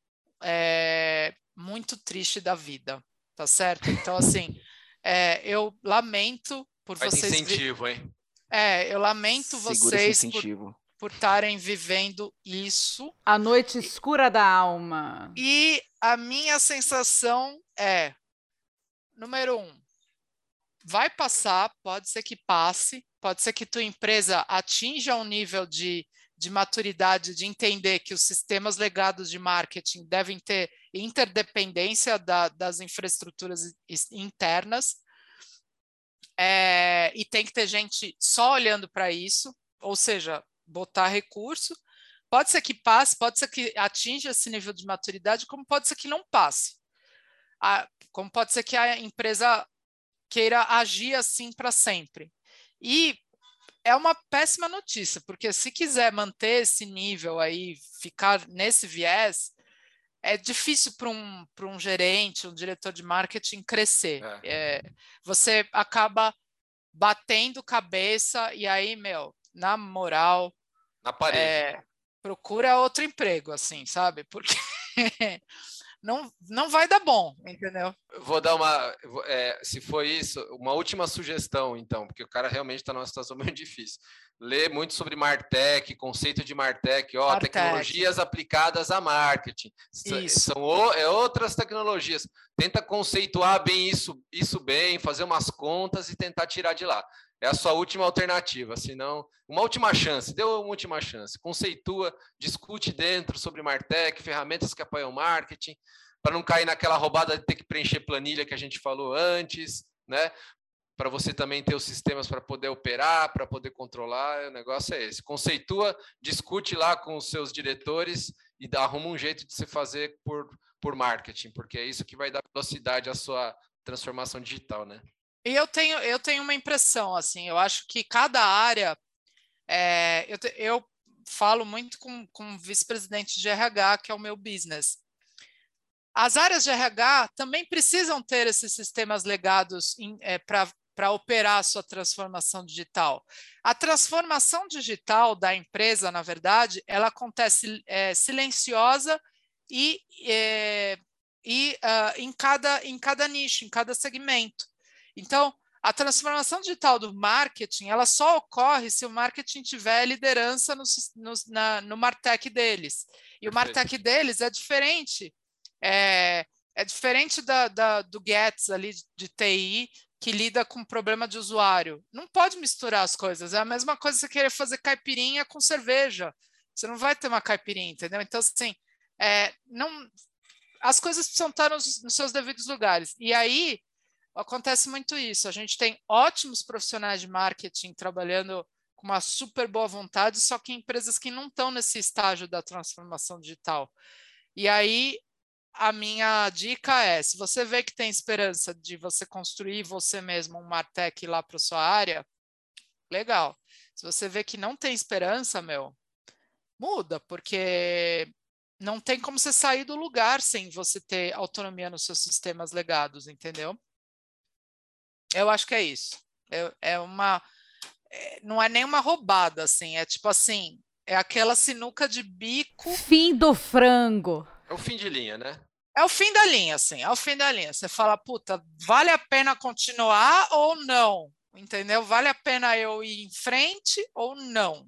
é, muito triste da vida, tá certo? Então, assim, é, eu lamento por Vai vocês. incentivo, hein? É, eu lamento Segura vocês por estarem vivendo isso. A noite escura da alma. E a minha sensação é: número um, vai passar, pode ser que passe, pode ser que tua empresa atinja um nível de de maturidade de entender que os sistemas legados de marketing devem ter interdependência da, das infraestruturas internas é, e tem que ter gente só olhando para isso, ou seja, botar recurso. Pode ser que passe, pode ser que atinja esse nível de maturidade, como pode ser que não passe. A, como pode ser que a empresa queira agir assim para sempre. E é uma péssima notícia, porque se quiser manter esse nível aí, ficar nesse viés, é difícil para um, um gerente, um diretor de marketing crescer. É. É, você acaba batendo cabeça e aí, meu, na moral, na parede. É, procura outro emprego, assim, sabe? Porque não, não vai dar bom, entendeu? Vou dar uma, é, se foi isso, uma última sugestão, então, porque o cara realmente está numa situação muito difícil. Lê muito sobre Martech, conceito de Martech, ó, Martech. tecnologias aplicadas a marketing. Isso. São o, é outras tecnologias. Tenta conceituar bem isso, isso bem, fazer umas contas e tentar tirar de lá é a sua última alternativa, senão uma última chance, deu uma última chance, conceitua, discute dentro sobre Martech, ferramentas que apoiam marketing, para não cair naquela roubada de ter que preencher planilha que a gente falou antes, né? Para você também ter os sistemas para poder operar, para poder controlar, o negócio é esse. Conceitua, discute lá com os seus diretores e dá, arruma um jeito de se fazer por, por marketing, porque é isso que vai dar velocidade à sua transformação digital, né? E eu tenho, eu tenho uma impressão, assim, eu acho que cada área. É, eu, eu falo muito com, com o vice-presidente de RH, que é o meu business. As áreas de RH também precisam ter esses sistemas legados é, para operar a sua transformação digital. A transformação digital da empresa, na verdade, ela acontece é, silenciosa e, é, e uh, em, cada, em cada nicho, em cada segmento. Então, a transformação digital do marketing, ela só ocorre se o marketing tiver liderança no, no, na, no Martech deles. E o Martech deles é diferente. É, é diferente da, da, do Gets ali de TI, que lida com problema de usuário. Não pode misturar as coisas. É a mesma coisa você querer fazer caipirinha com cerveja. Você não vai ter uma caipirinha, entendeu? Então, assim, é, não, as coisas precisam estar nos, nos seus devidos lugares. E aí, acontece muito isso. A gente tem ótimos profissionais de marketing trabalhando com uma super boa vontade, só que empresas que não estão nesse estágio da transformação digital. E aí a minha dica é: se você vê que tem esperança de você construir você mesmo um Martech lá para sua área, legal. Se você vê que não tem esperança, meu, muda, porque não tem como você sair do lugar sem você ter autonomia nos seus sistemas legados, entendeu? Eu acho que é isso. É, é uma. É, não é nenhuma roubada, assim. É tipo assim: é aquela sinuca de bico. Fim do frango. É o fim de linha, né? É o fim da linha, assim. É o fim da linha. Você fala, puta, vale a pena continuar ou não? Entendeu? Vale a pena eu ir em frente ou não?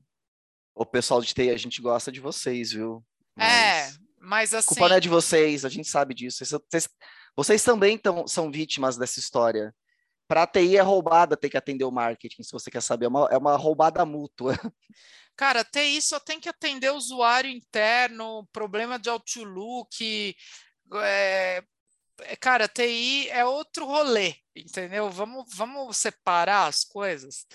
O pessoal de TI, a gente gosta de vocês, viu? Mas... É, mas assim. A culpa não é de vocês, a gente sabe disso. Vocês, vocês também tão, são vítimas dessa história. Para a TI é roubada ter que atender o marketing, se você quer saber. É uma, é uma roubada mútua. Cara, TI só tem que atender o usuário interno, problema de Outlook. É, é cara, TI é outro rolê, entendeu? Vamos, vamos separar as coisas.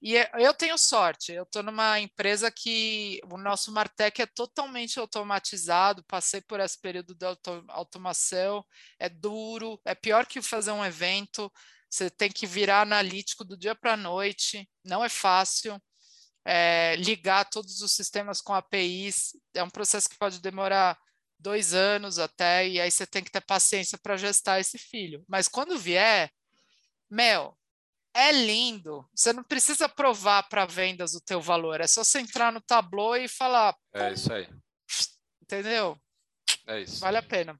E é, eu tenho sorte, eu estou numa empresa que o nosso Martech é totalmente automatizado, passei por esse período de auto, automação, é duro, é pior que fazer um evento, você tem que virar analítico do dia para a noite, não é fácil. É, ligar todos os sistemas com APIs é um processo que pode demorar dois anos até, e aí você tem que ter paciência para gestar esse filho. Mas quando vier, Mel, é lindo. Você não precisa provar para vendas o teu valor. É só você entrar no Tableau e falar. É isso aí. Entendeu? É isso. Vale a pena.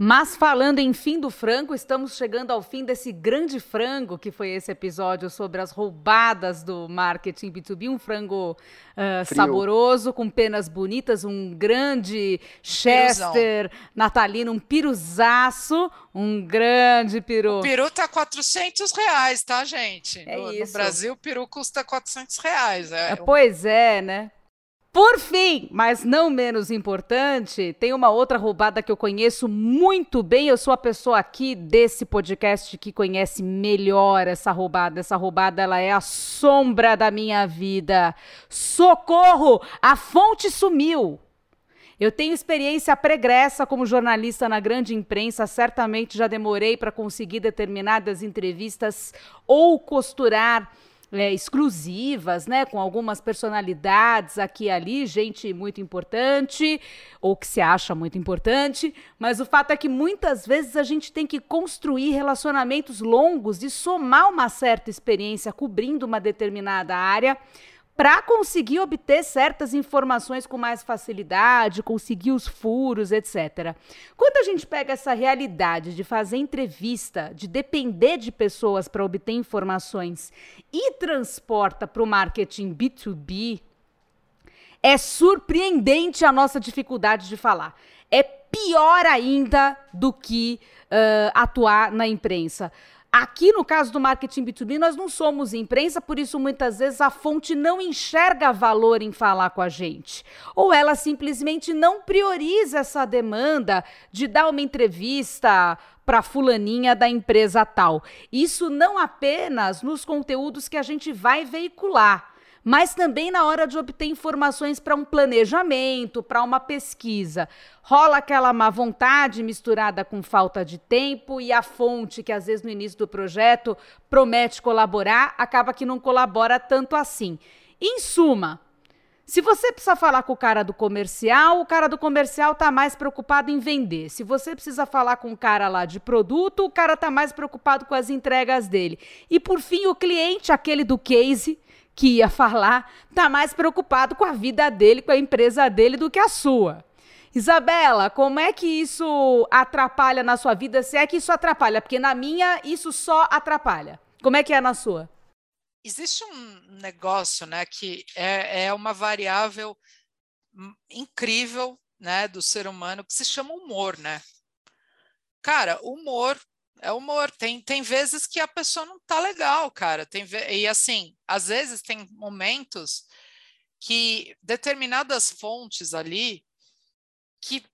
Mas falando em fim do frango, estamos chegando ao fim desse grande frango que foi esse episódio sobre as roubadas do marketing B2B. Um frango uh, saboroso, com penas bonitas, um grande Chester Piruzão. natalino, um piruzaço, um grande peru. O peru tá 400 reais, tá, gente? É no, isso. no Brasil, o peru custa 400 reais. É, pois é, né? Por fim, mas não menos importante, tem uma outra roubada que eu conheço muito bem. Eu sou a pessoa aqui desse podcast que conhece melhor essa roubada. Essa roubada ela é a sombra da minha vida. Socorro! A fonte sumiu. Eu tenho experiência pregressa como jornalista na grande imprensa, certamente já demorei para conseguir determinadas entrevistas ou costurar é, exclusivas, né, com algumas personalidades aqui e ali, gente muito importante, ou que se acha muito importante, mas o fato é que muitas vezes a gente tem que construir relacionamentos longos e somar uma certa experiência cobrindo uma determinada área para conseguir obter certas informações com mais facilidade, conseguir os furos, etc. Quando a gente pega essa realidade de fazer entrevista, de depender de pessoas para obter informações e transporta para o marketing B2B, é surpreendente a nossa dificuldade de falar. É pior ainda do que uh, atuar na imprensa. Aqui no caso do marketing B2B, nós não somos imprensa, por isso muitas vezes a fonte não enxerga valor em falar com a gente. Ou ela simplesmente não prioriza essa demanda de dar uma entrevista para fulaninha da empresa tal. Isso não apenas nos conteúdos que a gente vai veicular mas também na hora de obter informações para um planejamento, para uma pesquisa. Rola aquela má vontade misturada com falta de tempo e a fonte que às vezes no início do projeto promete colaborar, acaba que não colabora tanto assim. Em suma, se você precisa falar com o cara do comercial, o cara do comercial está mais preocupado em vender. Se você precisa falar com o cara lá de produto, o cara está mais preocupado com as entregas dele. E por fim, o cliente, aquele do case, que ia falar está mais preocupado com a vida dele, com a empresa dele, do que a sua. Isabela, como é que isso atrapalha na sua vida? Se é que isso atrapalha, porque na minha isso só atrapalha. Como é que é na sua? Existe um negócio, né, que é, é uma variável incrível, né, do ser humano que se chama humor, né? Cara, humor é humor. Tem, tem vezes que a pessoa não tá legal, cara. Tem, e assim, às vezes tem momentos que determinadas fontes ali que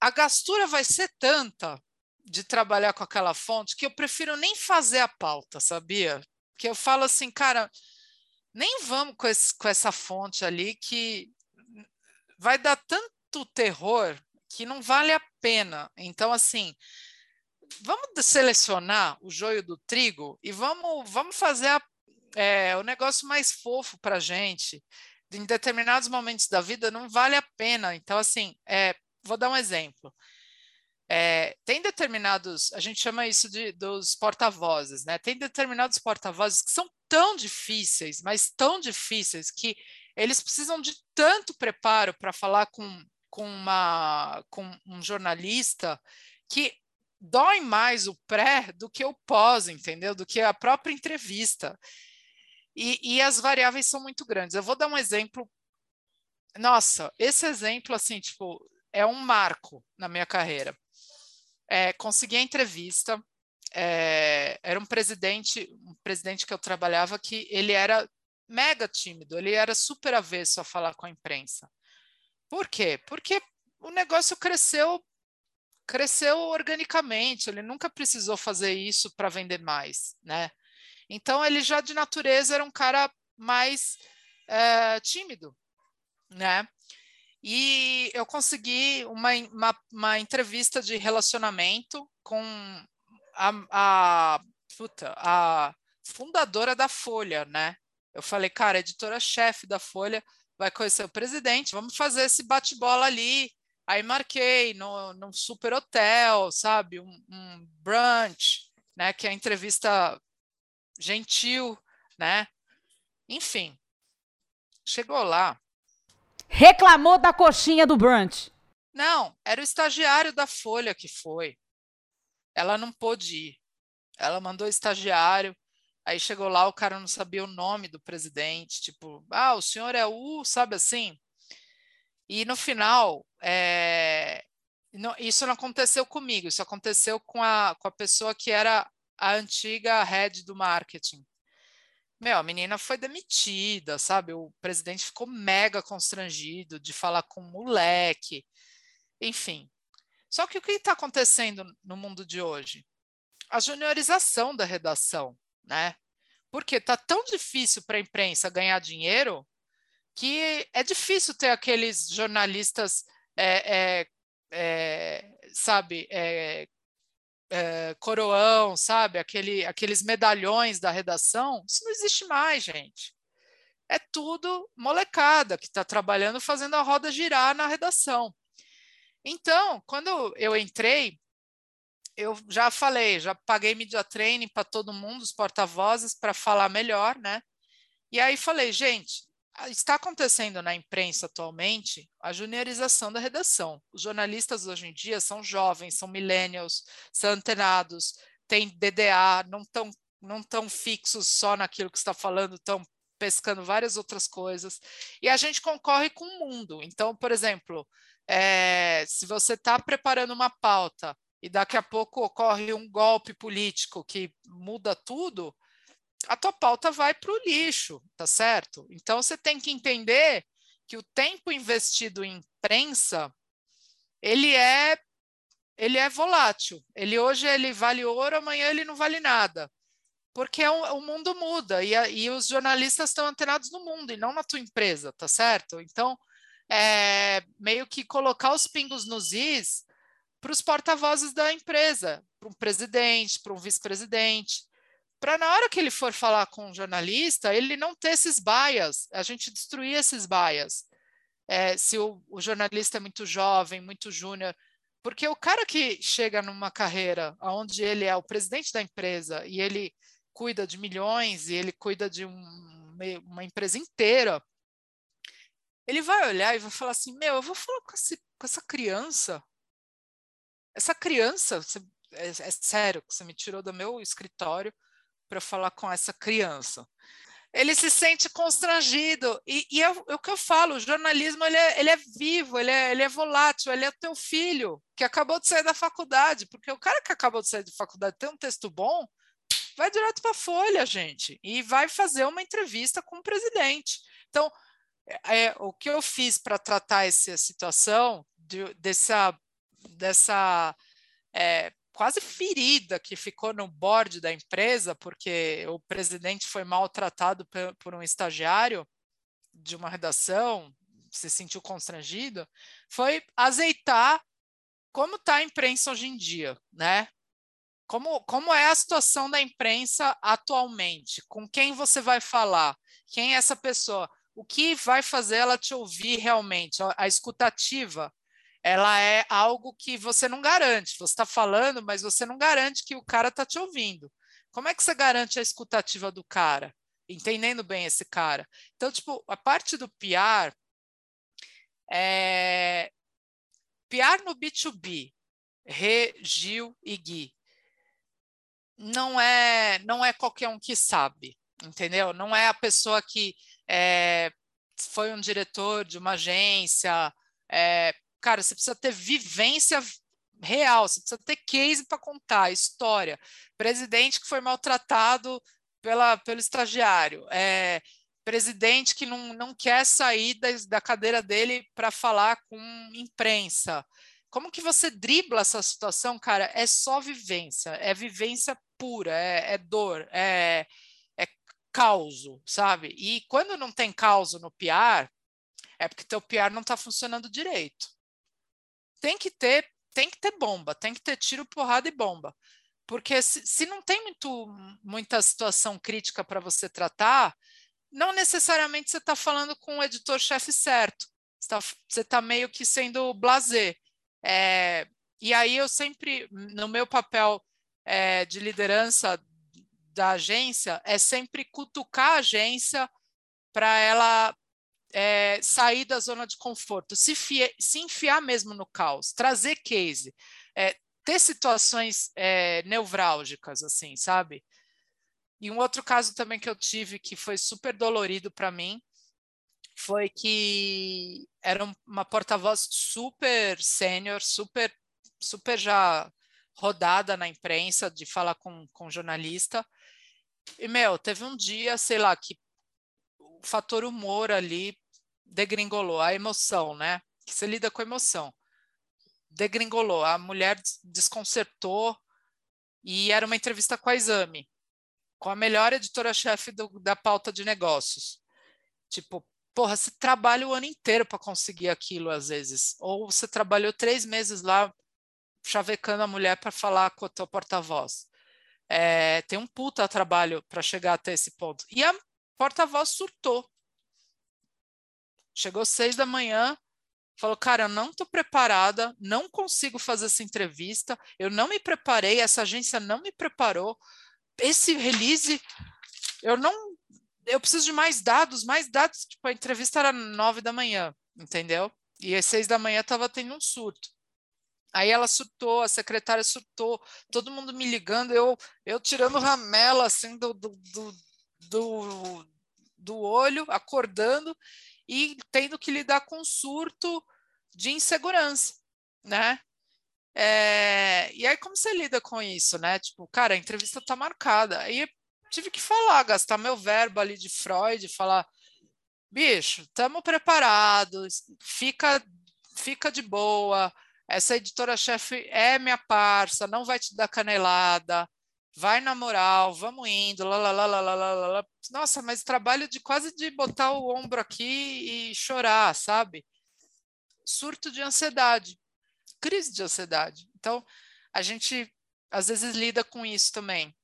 a gastura vai ser tanta, de trabalhar com aquela fonte que eu prefiro nem fazer a pauta, sabia? Que eu falo assim, cara, nem vamos com, esse, com essa fonte ali que vai dar tanto terror que não vale a pena. Então, assim, vamos selecionar o joio do trigo e vamos, vamos fazer a, é, o negócio mais fofo para a gente. Em determinados momentos da vida não vale a pena. Então, assim, é, vou dar um exemplo. É, tem determinados, a gente chama isso de, dos porta-vozes, né? Tem determinados porta-vozes que são tão difíceis, mas tão difíceis, que eles precisam de tanto preparo para falar com, com, uma, com um jornalista que dói mais o pré do que o pós, entendeu? Do que a própria entrevista. E, e as variáveis são muito grandes. Eu vou dar um exemplo. Nossa, esse exemplo, assim, tipo, é um marco na minha carreira é, consegui a entrevista. É, era um presidente, um presidente que eu trabalhava que ele era mega tímido, ele era super avesso a falar com a imprensa. Por quê? Porque o negócio cresceu cresceu organicamente, ele nunca precisou fazer isso para vender mais, né? Então ele já de natureza era um cara mais é, tímido, né? E eu consegui uma, uma, uma entrevista de relacionamento com a, a, puta, a fundadora da Folha, né? Eu falei, cara, editora-chefe da Folha vai conhecer o presidente, vamos fazer esse bate-bola ali. Aí marquei no, num super hotel, sabe? Um, um brunch, né? Que é a entrevista gentil, né? Enfim, chegou lá, Reclamou da coxinha do brunch. Não, era o estagiário da Folha que foi. Ela não pôde ir. Ela mandou estagiário. Aí chegou lá, o cara não sabia o nome do presidente. Tipo, ah, o senhor é o, sabe assim? E no final, é... não, isso não aconteceu comigo, isso aconteceu com a, com a pessoa que era a antiga head do marketing. Meu, a menina foi demitida, sabe? O presidente ficou mega constrangido de falar com o moleque, enfim. Só que o que está acontecendo no mundo de hoje? A juniorização da redação, né? Porque está tão difícil para a imprensa ganhar dinheiro que é difícil ter aqueles jornalistas, é, é, é, sabe, é, é, coroão, sabe? Aquele, aqueles medalhões da redação, isso não existe mais, gente. É tudo molecada que está trabalhando, fazendo a roda girar na redação. Então, quando eu entrei, eu já falei, já paguei media training para todo mundo, os porta-vozes, para falar melhor, né? E aí falei, gente, está acontecendo na imprensa atualmente a juniorização da redação. Os jornalistas hoje em dia são jovens, são millennials, são antenados, têm DDA, não estão não tão fixos só naquilo que está falando, estão pescando várias outras coisas. E a gente concorre com o mundo. Então, por exemplo, é, se você está preparando uma pauta e daqui a pouco ocorre um golpe político que muda tudo, a tua pauta vai para o lixo, tá certo? Então você tem que entender que o tempo investido em imprensa ele é ele é volátil. Ele hoje ele vale ouro, amanhã ele não vale nada, porque é o mundo muda e, a, e os jornalistas estão antenados no mundo e não na tua empresa, tá certo? Então é meio que colocar os pingos nos is para os porta-vozes da empresa, para um presidente, para um vice-presidente para na hora que ele for falar com um jornalista, ele não ter esses bias, a gente destruir esses bias. É, se o, o, jornalista é muito jovem, muito júnior, porque o cara que chega numa carreira onde ele é o presidente da empresa e ele cuida de milhões e ele cuida de um, uma empresa inteira, ele vai olhar e vai falar assim: Meu, eu vou falar com, esse, com essa criança. Essa criança, você, é, é sério, você me tirou do meu escritório para falar com essa criança. Ele se sente constrangido. E, e é, é, o que eu falo: o jornalismo ele é, ele é vivo, ele é, ele é volátil, ele é teu filho que acabou de sair da faculdade. Porque o cara que acabou de sair da faculdade tem um texto bom, vai direto para a Folha, gente, e vai fazer uma entrevista com o presidente. Então, é, o que eu fiz para tratar essa situação de, dessa, dessa é, quase ferida que ficou no board da empresa, porque o presidente foi maltratado por um estagiário de uma redação, se sentiu constrangido, foi azeitar como está a imprensa hoje em dia, né? Como, como é a situação da imprensa atualmente? Com quem você vai falar? Quem é essa pessoa? O que vai fazer ela te ouvir realmente? A escutativa, ela é algo que você não garante. Você está falando, mas você não garante que o cara está te ouvindo. Como é que você garante a escutativa do cara? Entendendo bem esse cara. Então, tipo, a parte do PR é... PR no B2B, Re, Gil e Gui não é não é qualquer um que sabe, entendeu? Não é a pessoa que é, foi um diretor de uma agência. É, cara, você precisa ter vivência real, você precisa ter case para contar, história. Presidente que foi maltratado pela, pelo estagiário. É, presidente que não, não quer sair da, da cadeira dele para falar com imprensa. Como que você dribla essa situação, cara? É só vivência, é vivência pura, é, é dor, é, é causo, sabe? E quando não tem causo no PR, é porque teu PR não está funcionando direito. Tem que ter, tem que ter bomba, tem que ter tiro, porrada e bomba. Porque se, se não tem muito, muita situação crítica para você tratar, não necessariamente você está falando com o editor-chefe certo. Você está tá meio que sendo blazer. É, e aí eu sempre, no meu papel é, de liderança da agência é sempre cutucar a agência para ela é, sair da zona de conforto, se, fie, se, enfiar mesmo no caos, trazer case, é, ter situações é, nevrálgicas, assim, sabe? E um outro caso também que eu tive que foi super dolorido para mim foi que era uma porta-voz super sênior, super, super já rodada na imprensa de falar com, com jornalista. E, meu, teve um dia, sei lá, que o fator humor ali degringolou, a emoção, né? Que você lida com emoção. Degringolou, a mulher desconcertou e era uma entrevista com a Exame, com a melhor editora-chefe da pauta de negócios. Tipo, porra, você trabalha o ano inteiro para conseguir aquilo às vezes, ou você trabalhou três meses lá chavecando a mulher para falar com o teu porta-voz. É, tem um puta trabalho para chegar até esse ponto. E a porta-voz surtou. Chegou seis da manhã, falou: Cara, eu não estou preparada, não consigo fazer essa entrevista, eu não me preparei, essa agência não me preparou. Esse release, eu não. Eu preciso de mais dados, mais dados. Tipo, a entrevista era nove da manhã, entendeu? E às seis da manhã estava tendo um surto. Aí ela surtou, a secretária surtou, todo mundo me ligando, eu, eu tirando ramela assim do, do, do, do, do olho, acordando e tendo que lidar com surto de insegurança, né? É, e aí, como você lida com isso, né? Tipo, cara, a entrevista tá marcada. Aí tive que falar, gastar meu verbo ali de Freud, falar, bicho, estamos preparados, fica, fica de boa, essa editora-chefe é minha parça, não vai te dar canelada, vai na moral, vamos indo, lá, lá, lá, lá, lá, lá, lá. Nossa, mas trabalho de quase de botar o ombro aqui e chorar, sabe? Surto de ansiedade, crise de ansiedade. Então, a gente às vezes lida com isso também.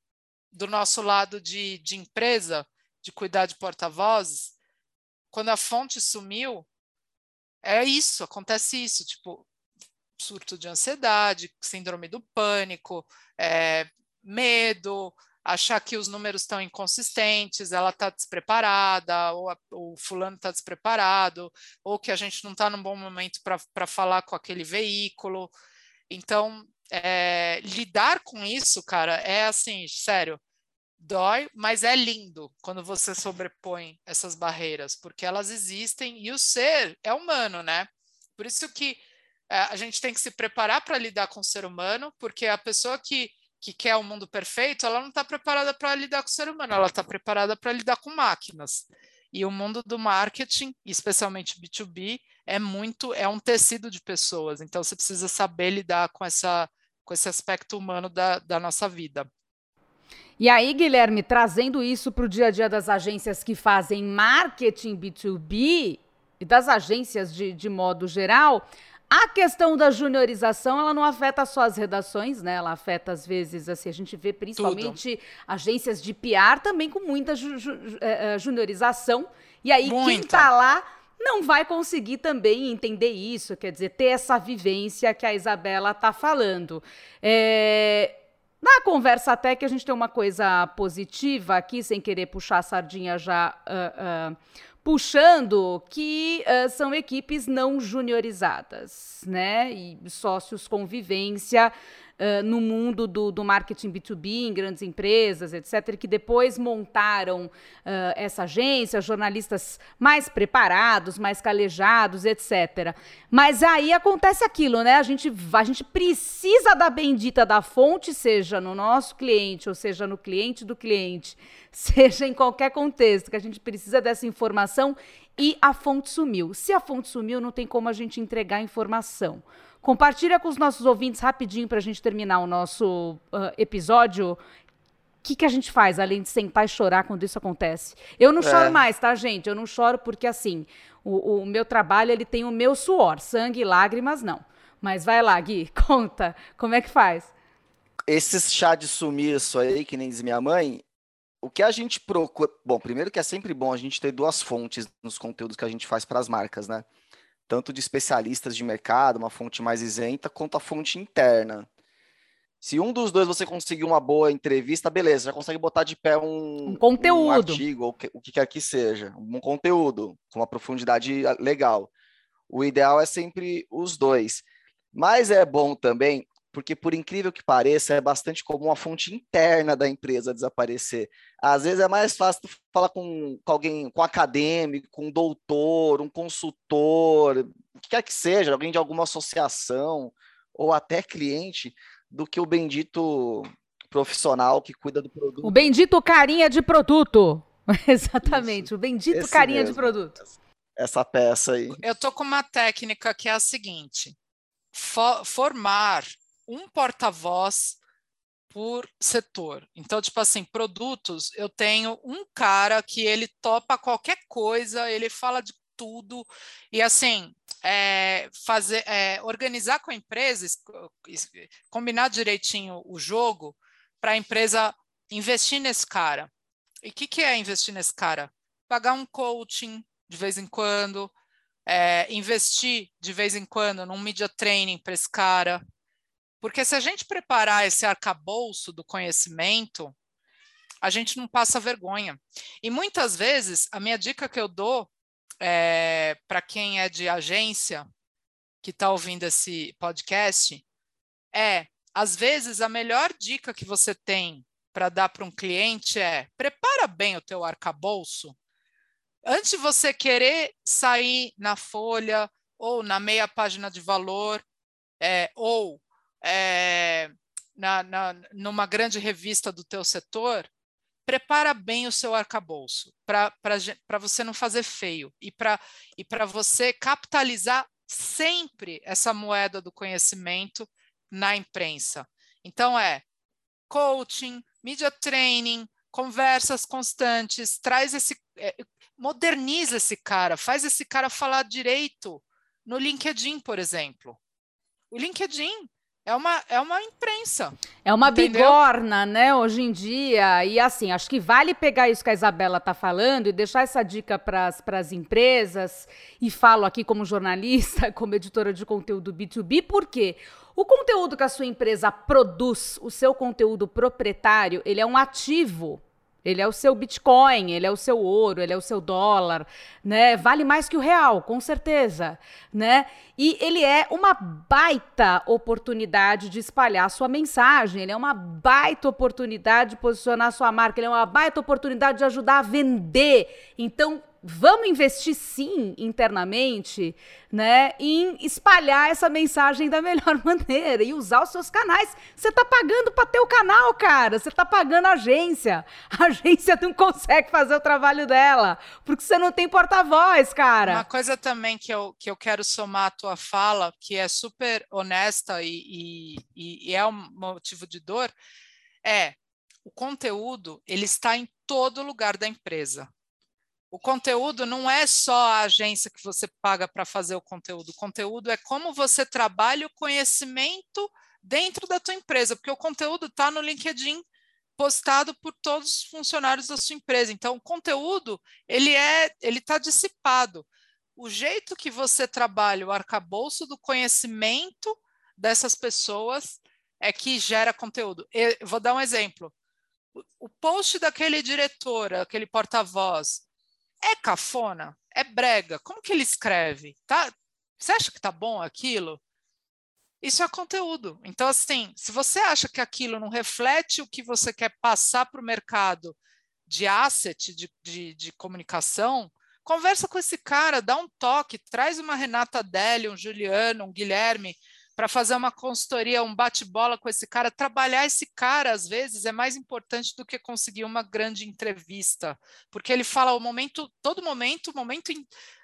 Do nosso lado de, de empresa, de cuidar de porta-vozes, quando a fonte sumiu, é isso, acontece isso. Tipo, surto de ansiedade, síndrome do pânico, é, medo, achar que os números estão inconsistentes, ela está despreparada, ou a, o fulano está despreparado, ou que a gente não está num bom momento para falar com aquele veículo. Então, é, lidar com isso, cara, é assim, sério, dói, mas é lindo quando você sobrepõe essas barreiras, porque elas existem e o ser é humano, né? Por isso que é, a gente tem que se preparar para lidar com o ser humano, porque a pessoa que, que quer o um mundo perfeito, ela não está preparada para lidar com o ser humano, ela está preparada para lidar com máquinas. E o mundo do marketing, especialmente B2B, é muito, é um tecido de pessoas. Então você precisa saber lidar com essa com esse aspecto humano da, da nossa vida. E aí, Guilherme, trazendo isso para o dia a dia das agências que fazem marketing B2B e das agências de, de modo geral, a questão da juniorização, ela não afeta só as redações, né? Ela afeta, às vezes, assim, a gente vê principalmente Tudo. agências de PR também com muita ju, ju, uh, juniorização. E aí, muita. quem está lá não vai conseguir também entender isso, quer dizer, ter essa vivência que a Isabela está falando. É, na conversa até que a gente tem uma coisa positiva aqui, sem querer puxar a sardinha já uh, uh, puxando, que uh, são equipes não juniorizadas, né? E sócios convivência no mundo do, do, marketing B2B, em grandes empresas, etc., que depois montaram uh, essa agência, jornalistas mais preparados, mais calejados, etc. Mas aí acontece aquilo, né? A gente, a gente precisa da bendita da fonte, seja no nosso cliente, ou seja no cliente do cliente, seja em qualquer contexto, que a gente precisa dessa informação e a fonte sumiu. Se a fonte sumiu, não tem como a gente entregar a informação. Compartilha com os nossos ouvintes rapidinho para a gente terminar o nosso uh, episódio. O que, que a gente faz, além de sentar e chorar quando isso acontece? Eu não é. choro mais, tá, gente? Eu não choro porque, assim, o, o meu trabalho, ele tem o meu suor. Sangue e lágrimas, não. Mas vai lá, Gui, conta. Como é que faz? Esses chá de sumiço aí, que nem diz minha mãe, o que a gente procura. Bom, primeiro que é sempre bom a gente ter duas fontes nos conteúdos que a gente faz para as marcas, né? Tanto de especialistas de mercado, uma fonte mais isenta, quanto a fonte interna. Se um dos dois você conseguir uma boa entrevista, beleza, já consegue botar de pé um, um conteúdo, um artigo, ou que, o que quer que seja, um conteúdo com uma profundidade legal. O ideal é sempre os dois. Mas é bom também porque por incrível que pareça, é bastante comum a fonte interna da empresa desaparecer. Às vezes é mais fácil falar com, com alguém, com um acadêmico, com um doutor, um consultor, o que quer que seja, alguém de alguma associação ou até cliente, do que o bendito profissional que cuida do produto. O bendito carinha de produto. Exatamente, Isso. o bendito Esse carinha mesmo. de produto. Essa peça aí. Eu tô com uma técnica que é a seguinte: formar um porta-voz por setor. Então, tipo assim, produtos, eu tenho um cara que ele topa qualquer coisa, ele fala de tudo, e assim, é, fazer, é, organizar com a empresa, combinar direitinho o jogo para a empresa investir nesse cara. E o que, que é investir nesse cara? Pagar um coaching de vez em quando, é, investir de vez em quando num media training para esse cara, porque se a gente preparar esse arcabouço do conhecimento, a gente não passa vergonha. E muitas vezes, a minha dica que eu dou é, para quem é de agência, que está ouvindo esse podcast, é, às vezes, a melhor dica que você tem para dar para um cliente é prepara bem o teu arcabouço antes de você querer sair na folha ou na meia página de valor é, ou é, na, na, numa grande revista do teu setor, prepara bem o seu arcabouço para você não fazer feio e para e você capitalizar sempre essa moeda do conhecimento na imprensa. Então é coaching, media training, conversas constantes, traz esse é, moderniza esse cara, faz esse cara falar direito no LinkedIn, por exemplo. O LinkedIn é uma, é uma imprensa. É uma entendeu? bigorna, né, hoje em dia. E assim, acho que vale pegar isso que a Isabela está falando e deixar essa dica para as empresas. E falo aqui como jornalista, como editora de conteúdo B2B, porque o conteúdo que a sua empresa produz, o seu conteúdo proprietário, ele é um ativo ele é o seu Bitcoin, ele é o seu ouro, ele é o seu dólar, né? Vale mais que o real, com certeza, né? E ele é uma baita oportunidade de espalhar sua mensagem, ele é uma baita oportunidade de posicionar sua marca, ele é uma baita oportunidade de ajudar a vender. Então, vamos investir sim internamente, né, em espalhar essa mensagem da melhor maneira e usar os seus canais. Você tá pagando para ter o canal, cara. Você tá pagando a agência. A agência não consegue fazer o trabalho dela, porque você não tem porta-voz, cara. Uma coisa também que eu, que eu quero somar à tua fala, que é super honesta e, e, e é um motivo de dor, é o conteúdo ele está em todo lugar da empresa. O conteúdo não é só a agência que você paga para fazer o conteúdo. O conteúdo é como você trabalha o conhecimento dentro da tua empresa, porque o conteúdo está no LinkedIn postado por todos os funcionários da sua empresa. Então, o conteúdo ele é, ele está dissipado. O jeito que você trabalha o arcabouço do conhecimento dessas pessoas é que gera conteúdo. Eu vou dar um exemplo. O post daquele diretor, aquele porta-voz, é cafona? É brega? Como que ele escreve? Tá? Você acha que tá bom aquilo? Isso é conteúdo. Então, assim, se você acha que aquilo não reflete o que você quer passar para o mercado de asset, de, de, de, comunicação, conversa com esse cara, dá um toque, traz uma Renata Deli, um Juliano, um Guilherme, para fazer uma consultoria, um bate-bola com esse cara, trabalhar esse cara às vezes é mais importante do que conseguir uma grande entrevista, porque ele fala o momento, todo momento, momento,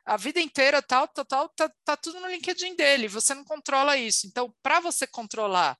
a vida inteira, tal, tal, tal, tá, tá tudo no LinkedIn dele. Você não controla isso. Então, para você controlar,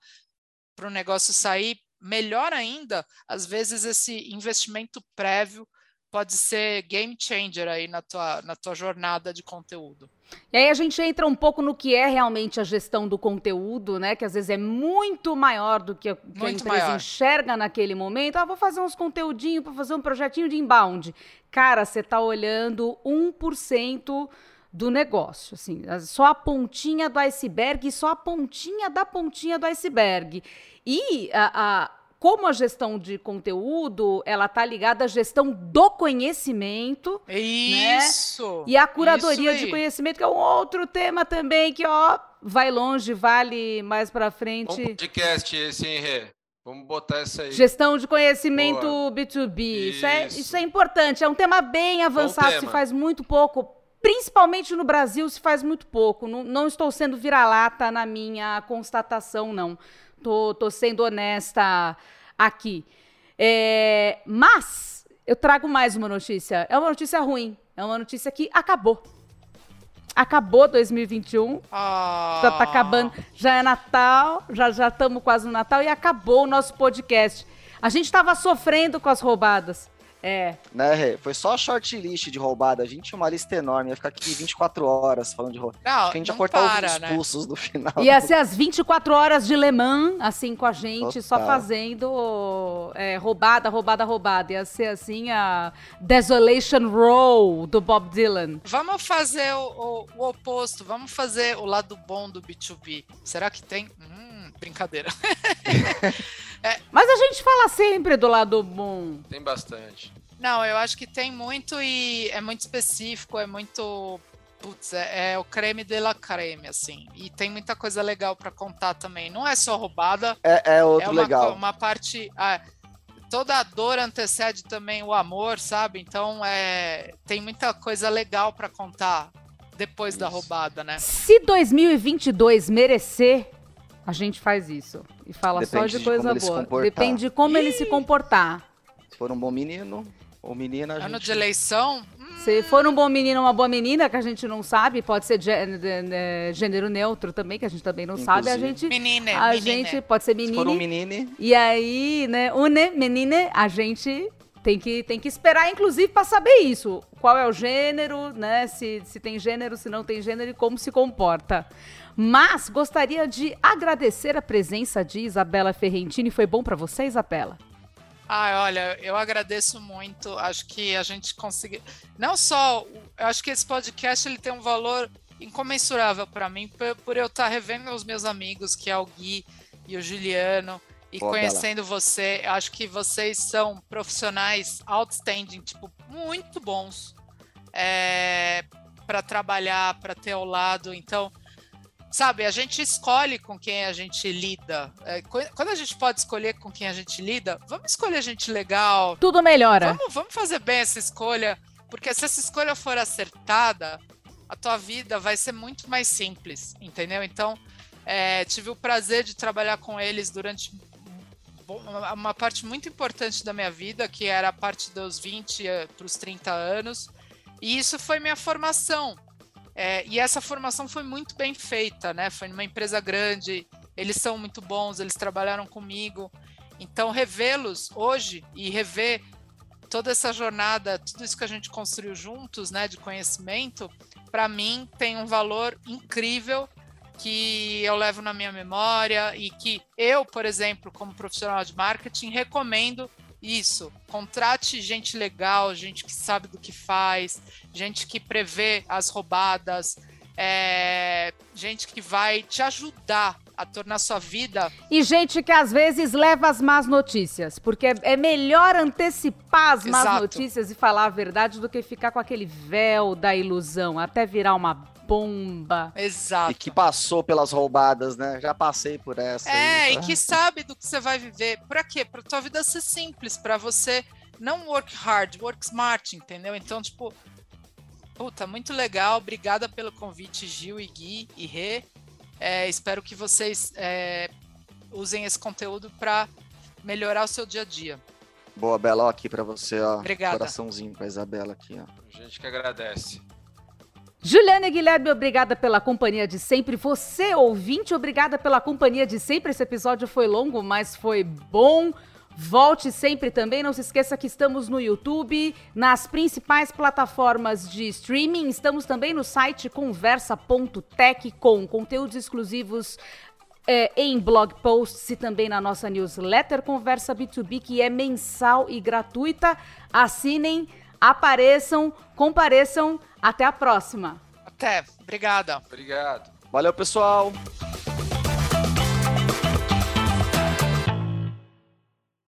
para o negócio sair melhor ainda, às vezes esse investimento prévio pode ser game changer aí na tua, na tua jornada de conteúdo. E aí a gente entra um pouco no que é realmente a gestão do conteúdo, né? Que às vezes é muito maior do que a, que a empresa maior. enxerga naquele momento. Ah, vou fazer uns conteúdinhos para fazer um projetinho de inbound. Cara, você está olhando 1% do negócio, assim, só a pontinha do iceberg, só a pontinha da pontinha do iceberg. E a, a como a gestão de conteúdo, ela está ligada à gestão do conhecimento. Né? Isso! Né? E a curadoria de conhecimento, que é um outro tema também que, ó, vai longe, vale mais para frente. Um podcast esse, hein, Rê? Vamos botar essa aí. Gestão de conhecimento Boa. B2B. Isso. Isso, é, isso é importante. É um tema bem avançado, se faz muito pouco. Principalmente no Brasil, se faz muito pouco. Não, não estou sendo vira-lata na minha constatação, não. Tô, tô sendo honesta aqui. É, mas eu trago mais uma notícia. É uma notícia ruim. É uma notícia que acabou. Acabou 2021. Ah. Já tá acabando. Já é Natal. Já já estamos quase no Natal e acabou o nosso podcast. A gente estava sofrendo com as roubadas. É. Né, Foi só shortlist de roubada. A gente tinha uma lista enorme. Ia ficar aqui 24 horas falando de roubada. Não, a gente ia cortar para, os né? pulsos no final. Ia ser as 24 horas de Le Mans, assim, com a gente, Total. só fazendo é, roubada, roubada, roubada. Ia ser assim a Desolation Row do Bob Dylan. Vamos fazer o, o, o oposto. Vamos fazer o lado bom do B2B. Será que tem? Hum, brincadeira. É. Mas a gente fala sempre do lado bom. Tem bastante. Não, eu acho que tem muito e é muito específico, é muito. Putz, é, é o creme de la creme, assim. E tem muita coisa legal para contar também. Não é só roubada. É, é outro é uma, legal. Uma parte. Ah, toda a dor antecede também o amor, sabe? Então é, tem muita coisa legal para contar depois Isso. da roubada, né? Se 2022 merecer a gente faz isso. E fala Depende só de coisa de boa. Depende de como Ih! ele se comportar. Se for um bom menino ou menina, a ano gente... de eleição? Se for um bom menino ou uma boa menina, que a gente não sabe, pode ser gênero neutro também, que a gente também não Inclusive. sabe, a gente... Menine, a menine. gente pode ser menino. Se for um menine... E aí, né, une, menine, a gente tem que, tem que esperar, inclusive, para saber isso. Qual é o gênero, né? Se, se tem gênero, se não tem gênero e como se comporta. Mas gostaria de agradecer a presença de Isabela Ferrentini. Foi bom para você, Isabela? Ah, olha, eu agradeço muito. Acho que a gente conseguiu. Não só, eu acho que esse podcast ele tem um valor incomensurável para mim por, por, eu estar tá revendo os meus amigos, que é o Gui e o Juliano, e Pô, conhecendo bela. você. Acho que vocês são profissionais outstanding, tipo, muito bons é, para trabalhar, para ter ao lado. Então, sabe, a gente escolhe com quem a gente lida. É, quando a gente pode escolher com quem a gente lida, vamos escolher gente legal. Tudo melhora. Vamos, vamos fazer bem essa escolha. Porque se essa escolha for acertada, a tua vida vai ser muito mais simples, entendeu? Então, é, tive o prazer de trabalhar com eles durante uma parte muito importante da minha vida, que era a parte dos 20 para os 30 anos, e isso foi minha formação. É, e essa formação foi muito bem feita, né? Foi numa empresa grande, eles são muito bons, eles trabalharam comigo. Então, revê-los hoje e rever toda essa jornada, tudo isso que a gente construiu juntos, né, de conhecimento, para mim tem um valor incrível que eu levo na minha memória e que eu, por exemplo, como profissional de marketing, recomendo isso. Contrate gente legal, gente que sabe do que faz, gente que prevê as roubadas, é, gente que vai te ajudar a tornar sua vida. E gente que às vezes leva as más notícias, porque é melhor antecipar as más Exato. notícias e falar a verdade do que ficar com aquele véu da ilusão, até virar uma bomba. Exato. E que passou pelas roubadas, né? Já passei por essa. É, aí, e que sabe do que você vai viver. Pra quê? Pra tua vida ser simples, para você não work hard, work smart, entendeu? Então, tipo, puta, muito legal. Obrigada pelo convite, Gil e Gui e Rê. É, espero que vocês é, usem esse conteúdo para melhorar o seu dia a dia. Boa, Bela, ó, aqui para você, ó. Obrigada. Coraçãozinho pra Isabela aqui, ó. A gente que agradece. Juliana Guilherme, obrigada pela companhia de sempre. Você, ouvinte, obrigada pela companhia de sempre. Esse episódio foi longo, mas foi bom. Volte sempre também. Não se esqueça que estamos no YouTube, nas principais plataformas de streaming. Estamos também no site conversa.tech com conteúdos exclusivos é, em blog posts e também na nossa newsletter Conversa B2B, que é mensal e gratuita. Assinem, apareçam, compareçam. Até a próxima. Até. Obrigada. Obrigado. Valeu, pessoal.